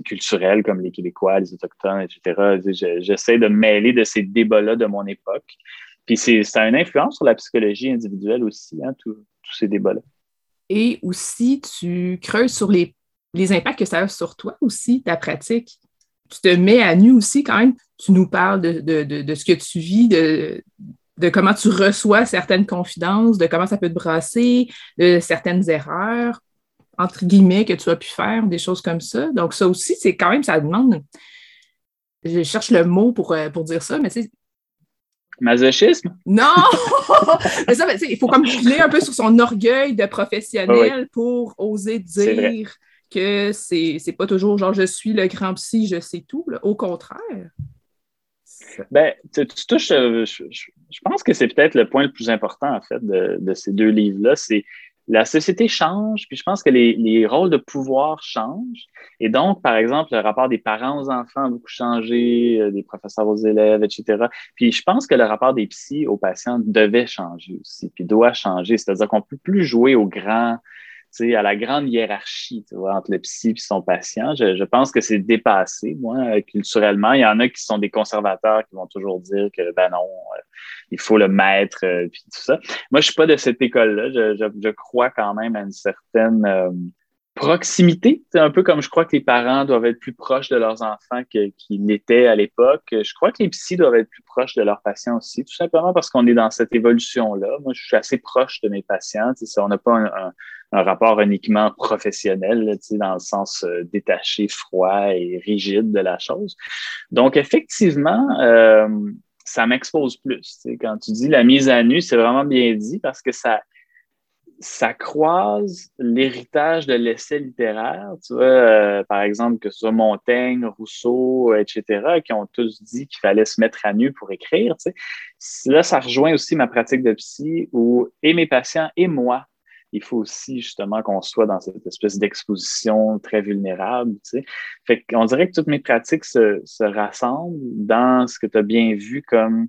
culturel, comme les Québécois, les Autochtones, etc. J'essaie de mêler de ces débats-là de mon époque. Puis c'est, ça a une influence sur la psychologie individuelle aussi, hein, tout, ces débats-là. Et aussi, tu creuses sur les, les impacts que ça a sur toi aussi, ta pratique. Tu te mets à nu aussi quand même. Tu nous parles de, de, de, ce que tu vis, de, de comment tu reçois certaines confidences, de comment ça peut te brasser, de certaines erreurs, entre guillemets, que tu as pu faire, des choses comme ça. Donc, ça aussi, c'est quand même, ça demande. Je cherche le mot pour, euh, pour dire ça, mais c'est Masochisme? Non! mais ça, il faut comme filer un peu sur son orgueil de professionnel pour oser dire que c'est, c'est pas toujours genre je suis le grand psy, je sais tout. Au contraire. Ben, tu, touches, euh, je, je, pense que c'est peut-être le point le plus important, en fait, de, de ces deux livres-là. C'est la société change, puis je pense que les, les, rôles de pouvoir changent. Et donc, par exemple, le rapport des parents aux enfants a beaucoup changé, euh, des professeurs aux élèves, etc. Puis je pense que le rapport des psys aux patients devait changer aussi, puis doit changer. C'est-à-dire qu'on ne peut plus jouer au grand à la grande hiérarchie tu vois, entre le psy et son patient. Je, je pense que c'est dépassé, moi, euh, culturellement. Il y en a qui sont des conservateurs qui vont toujours dire que, ben non, euh, il faut le mettre, euh, puis tout ça. Moi, je suis pas de cette école-là. Je, je, je, crois quand même à une certaine proximité. C'est un peu comme je crois que les parents doivent être plus proches de leurs enfants qu'ils l'étaient à l'époque. Je crois que les psys doivent être plus proches de leurs patients aussi, tout simplement parce qu'on est dans cette évolution-là. Moi, je suis assez proche de mes patients. on n'a pas un, rapport uniquement professionnel, dans le sens euh, détaché, froid et rigide de la chose. Donc, effectivement, euh, ça m'expose plus. Quand tu dis la mise à nu, c'est vraiment bien dit parce que ça ça croise l'héritage de l'essai littéraire. Tu vois, euh, par exemple, que ce soit Montaigne, Rousseau, etc., qui ont tous dit qu'il fallait se mettre à nu pour écrire. Tu sais. Là, ça rejoint aussi ma pratique de psy où, et mes patients et moi, il faut aussi justement qu'on soit dans cette espèce d'exposition très vulnérable. Tu sais. Fait qu'on dirait que toutes mes pratiques se, se rassemblent dans ce que tu as bien vu comme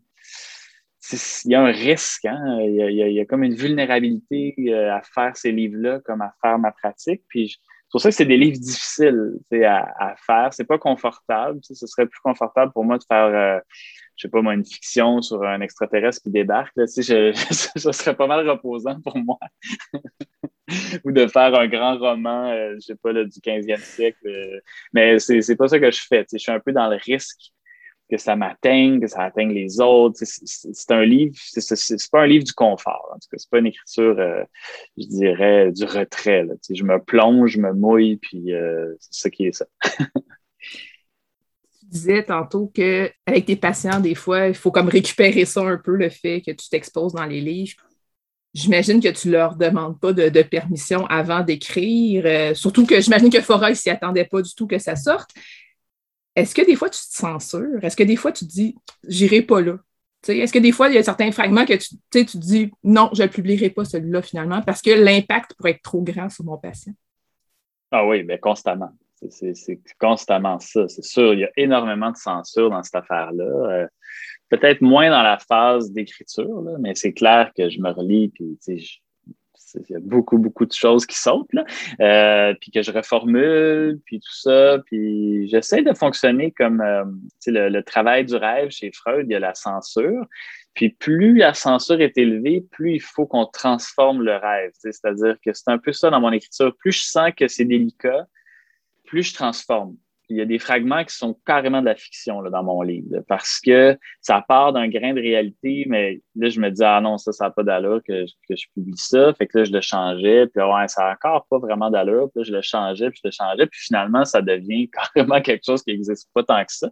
il y a un risque, hein? il, y a, comme une vulnérabilité euh, à faire ces livres-là comme à faire ma pratique. Puis c'est pour ça que c'est des livres difficiles à, à faire. C'est pas confortable. Ce serait plus confortable pour moi de faire, euh, je sais pas moi, une fiction sur un extraterrestre qui débarque. Là, je, ça serait pas mal reposant pour moi. Ou de faire un grand roman, euh, je sais pas, là, du 15e siècle. mais c'est pas ça que je fais. Je suis un peu dans le risque que ça m'atteigne, que ça atteigne les autres. C'est un livre, c'est pas un livre du confort. En tout cas, c'est pas une écriture, euh, je dirais, du retrait. Je me plonge, je me mouille, puis euh, c'est ça qui est ça. tu disais tantôt qu'avec tes patients, des fois, il faut comme récupérer ça un peu, le fait que tu t'exposes dans les livres. J'imagine que tu leur demandes pas de, permission avant d'écrire, euh, surtout que j'imagine que Fora, il s'y attendait pas du tout que ça sorte. Est-ce que des fois tu te censures? Est-ce que des fois tu te dis, j'irai pas là? Est-ce que des fois, il y a certains fragments que tu, tu te dis, non, je ne publierai pas celui-là finalement parce que l'impact pourrait être trop grand sur mon patient? Ah oui, mais constamment. C'est constamment ça, c'est sûr. Il y a énormément de censure dans cette affaire-là. Euh, peut-être moins dans la phase d'écriture, mais c'est clair que je me relis, puis je, il y a beaucoup, beaucoup de choses qui sautent, là, euh, puis que je reformule, puis tout ça, puis j'essaie de fonctionner comme euh, le, le, travail du rêve chez Freud, il y a la censure, puis plus la censure est élevée, plus il faut qu'on transforme le rêve, c'est-à-dire que c'est un peu ça dans mon écriture, plus je sens que c'est délicat, plus je transforme il y a des fragments qui sont carrément de la fiction là, dans mon livre, parce que ça part d'un grain de réalité, mais là, je me dis, ah non, ça, ça n'a pas d'allure que, que, je publie ça. Fait que là, je le changeais, puis ouais, ça n'a encore pas vraiment d'allure, puis là, je le changeais, puis je le changeais, puis finalement, ça devient carrément quelque chose qui n'existe pas tant que ça.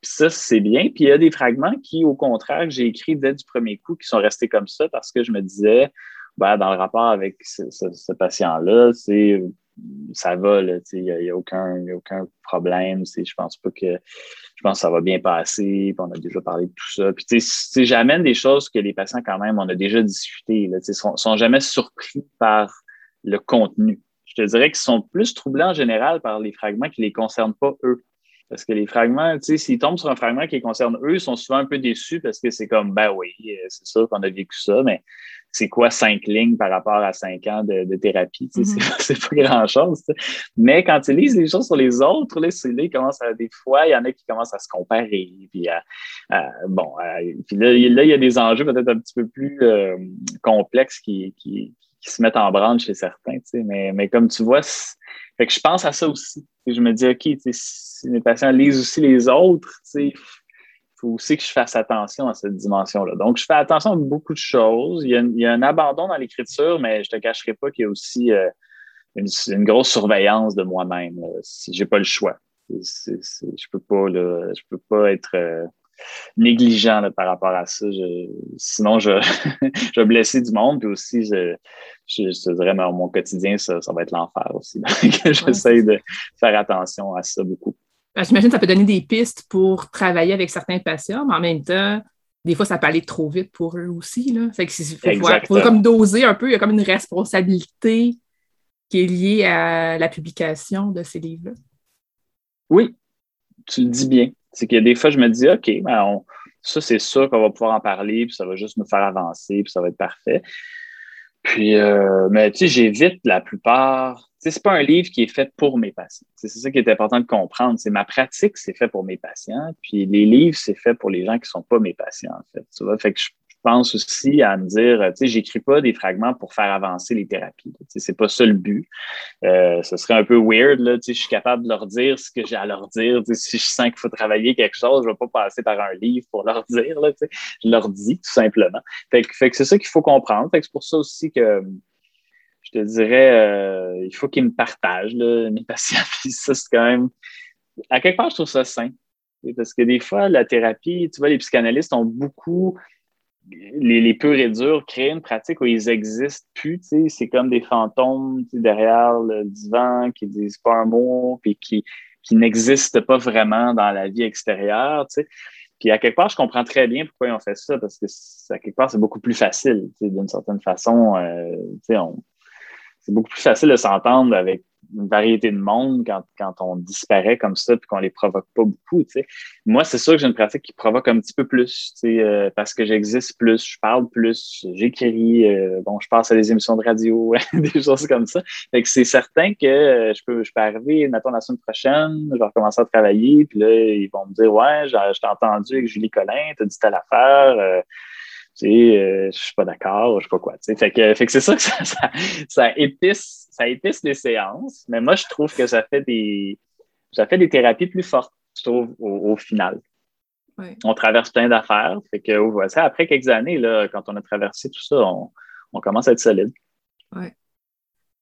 ça, c'est bien. Puis il y a des fragments qui, au contraire, j'ai écrit dès du premier coup, qui sont restés comme ça parce que je me disais, ben, dans le rapport avec ce, patient-là, c'est ça va, il n'y a, y a, aucun, aucun problème. Je pense pas que je pense que ça va bien passer, on a déjà parlé de tout ça. Puis j'amène des choses que les patients, quand même, on a déjà discuté. Ils sont, sont jamais surpris par le contenu. Je te dirais qu'ils sont plus troublés en général par les fragments qui les concernent pas eux. Parce que les fragments, s'ils tombent sur un fragment qui les concerne eux, ils sont souvent un peu déçus parce que c'est comme, ben oui, euh, c'est sûr qu'on a vécu ça, mais c'est quoi cinq lignes par rapport à cinq ans de, thérapie? Mm-hmm. C'est pas grand-chose. Mais quand ils lisent les choses sur les autres, là, là, ils commencent à, des fois, il y en a qui commencent à se comparer. Puis, bon, puis là, il y a des enjeux peut-être un petit peu plus euh, complexes qui, qui, qui, se mettent en branle chez certains. Mais, mais comme tu vois, fait que je pense à ça aussi. Et je me dis, OK, si mes patients lisent aussi les autres, il faut aussi que je fasse attention à cette dimension-là. Donc, je fais attention à beaucoup de choses. Il y a, un abandon dans l'écriture, mais je ne te cacherai pas qu'il y a aussi euh, une, grosse surveillance de moi-même. Si j'ai pas le choix. je peux pas, je peux pas être euh, négligent par rapport à ça. sinon, je, je vais blesser du monde. Puis aussi, je, je, te dirais, mon quotidien, ça, va être l'enfer aussi. Donc, j'essaie de faire attention à ça beaucoup. Ben, j'imagine que ça peut donner des pistes pour travailler avec certains patients, mais en même temps, des fois, ça peut aller trop vite pour eux aussi. Là. Fait faut, comme doser un peu, il y a comme une responsabilité qui est liée à la publication de ces livres-là. Oui, tu le dis bien. C'est que des fois, je me dis, OK, ben ça, c'est sûr qu'on va pouvoir en parler, puis ça va juste nous faire avancer, puis ça va être parfait. Puis, euh, mais tu sais, j'évite la plupart. C'est pas un livre qui est fait pour mes patients. C'est ça qui est important de comprendre. C'est ma pratique, c'est fait pour mes patients. Puis les livres, c'est fait pour les gens qui sont pas mes patients, en fait. Tu vois, fait que je pense aussi à me dire, tu sais, j'écris pas des fragments pour faire avancer les thérapies. Tu sais, c'est pas ça le but. Euh, ce serait un peu weird, là. Tu sais, je suis capable de leur dire ce que j'ai à leur dire. Tu sais, si je sens qu'il faut travailler quelque chose, je vais pas passer par un livre pour leur dire, là. Tu sais, je leur dis tout simplement. Fait que, fait que c'est ça qu'il faut comprendre. Fait que c'est pour ça aussi que je te dirais, euh, il faut qu'ils me partagent, mes patients. ça, c'est quand même, à quelque part, je trouve ça sain. Parce que des fois, la thérapie, tu vois, les psychanalystes ont beaucoup les, les purs et durs créent une pratique où ils existent plus. C'est comme des fantômes derrière le divan qui disent pas un mot puis qui, qui n'existent pas vraiment dans la vie extérieure. sais Puis à quelque part, je comprends très bien pourquoi ils ont fait ça, parce que à quelque part, c'est beaucoup plus facile, d'une certaine façon. Euh, c'est beaucoup plus facile de s'entendre avec une variété de monde quand, quand on disparaît comme ça puis qu'on les provoque pas beaucoup. sais. Moi, c'est sûr que j'ai une pratique qui provoque un petit peu plus euh, parce que j'existe plus, je parle plus, j'écris, euh, bon, je passe à des émissions de radio, des choses comme ça. Fait que c'est certain que euh, je peux je peux arriver, mettons, la semaine prochaine, je vais recommencer à travailler, puis là, ils vont me dire Ouais, je t'ai entendu avec Julie Collin, t'as dit telle affaire. Euh, tu sais, je suis pas d'accord, je sais pas quoi. Tu sais. Fait que, fait que c'est ça que ça, ça, ça épice ça épice les séances, mais moi, je trouve que ça fait des, ça fait des thérapies plus fortes, je trouve, au, final. On traverse plein d'affaires. Fait que, ça, après quelques années, là, quand on a traversé tout ça, on, commence à être solide. Ouais.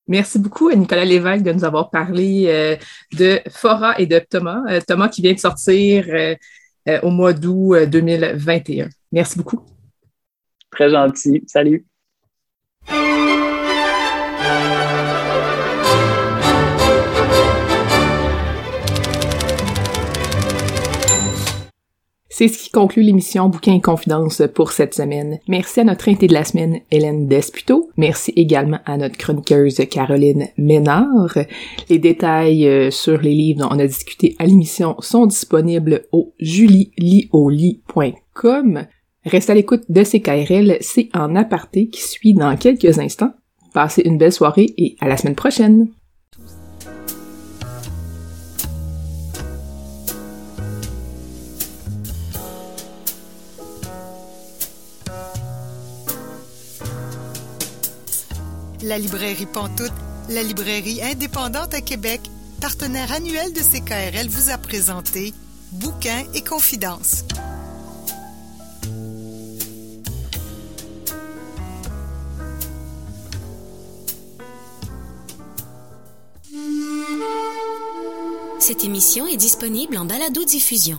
Merci beaucoup à Nicolas Lévesque de nous avoir parlé euh, de Fora et de Thomas. Euh, Thomas qui vient de sortir euh, au mois d'août 2021. Merci beaucoup. Très gentil. Salut. C'est ce qui conclut l'émission Bouquin et Confidence pour cette semaine. Merci à notre invitée de la semaine, Hélène Desputo. Merci également à notre chroniqueuse Caroline Ménard. Les détails euh, sur les livres dont on a discuté à l'émission sont disponibles au julielioli.com. Reste à l'écoute de CKRL, c'est en aparté qui suit dans quelques instants. Passez une belle soirée et à la semaine prochaine! La librairie Pantoute, la librairie indépendante à Québec, partenaire annuel de CKRL, vous a présenté Bouquins et Confidences. Cette émission est disponible en balado-diffusion.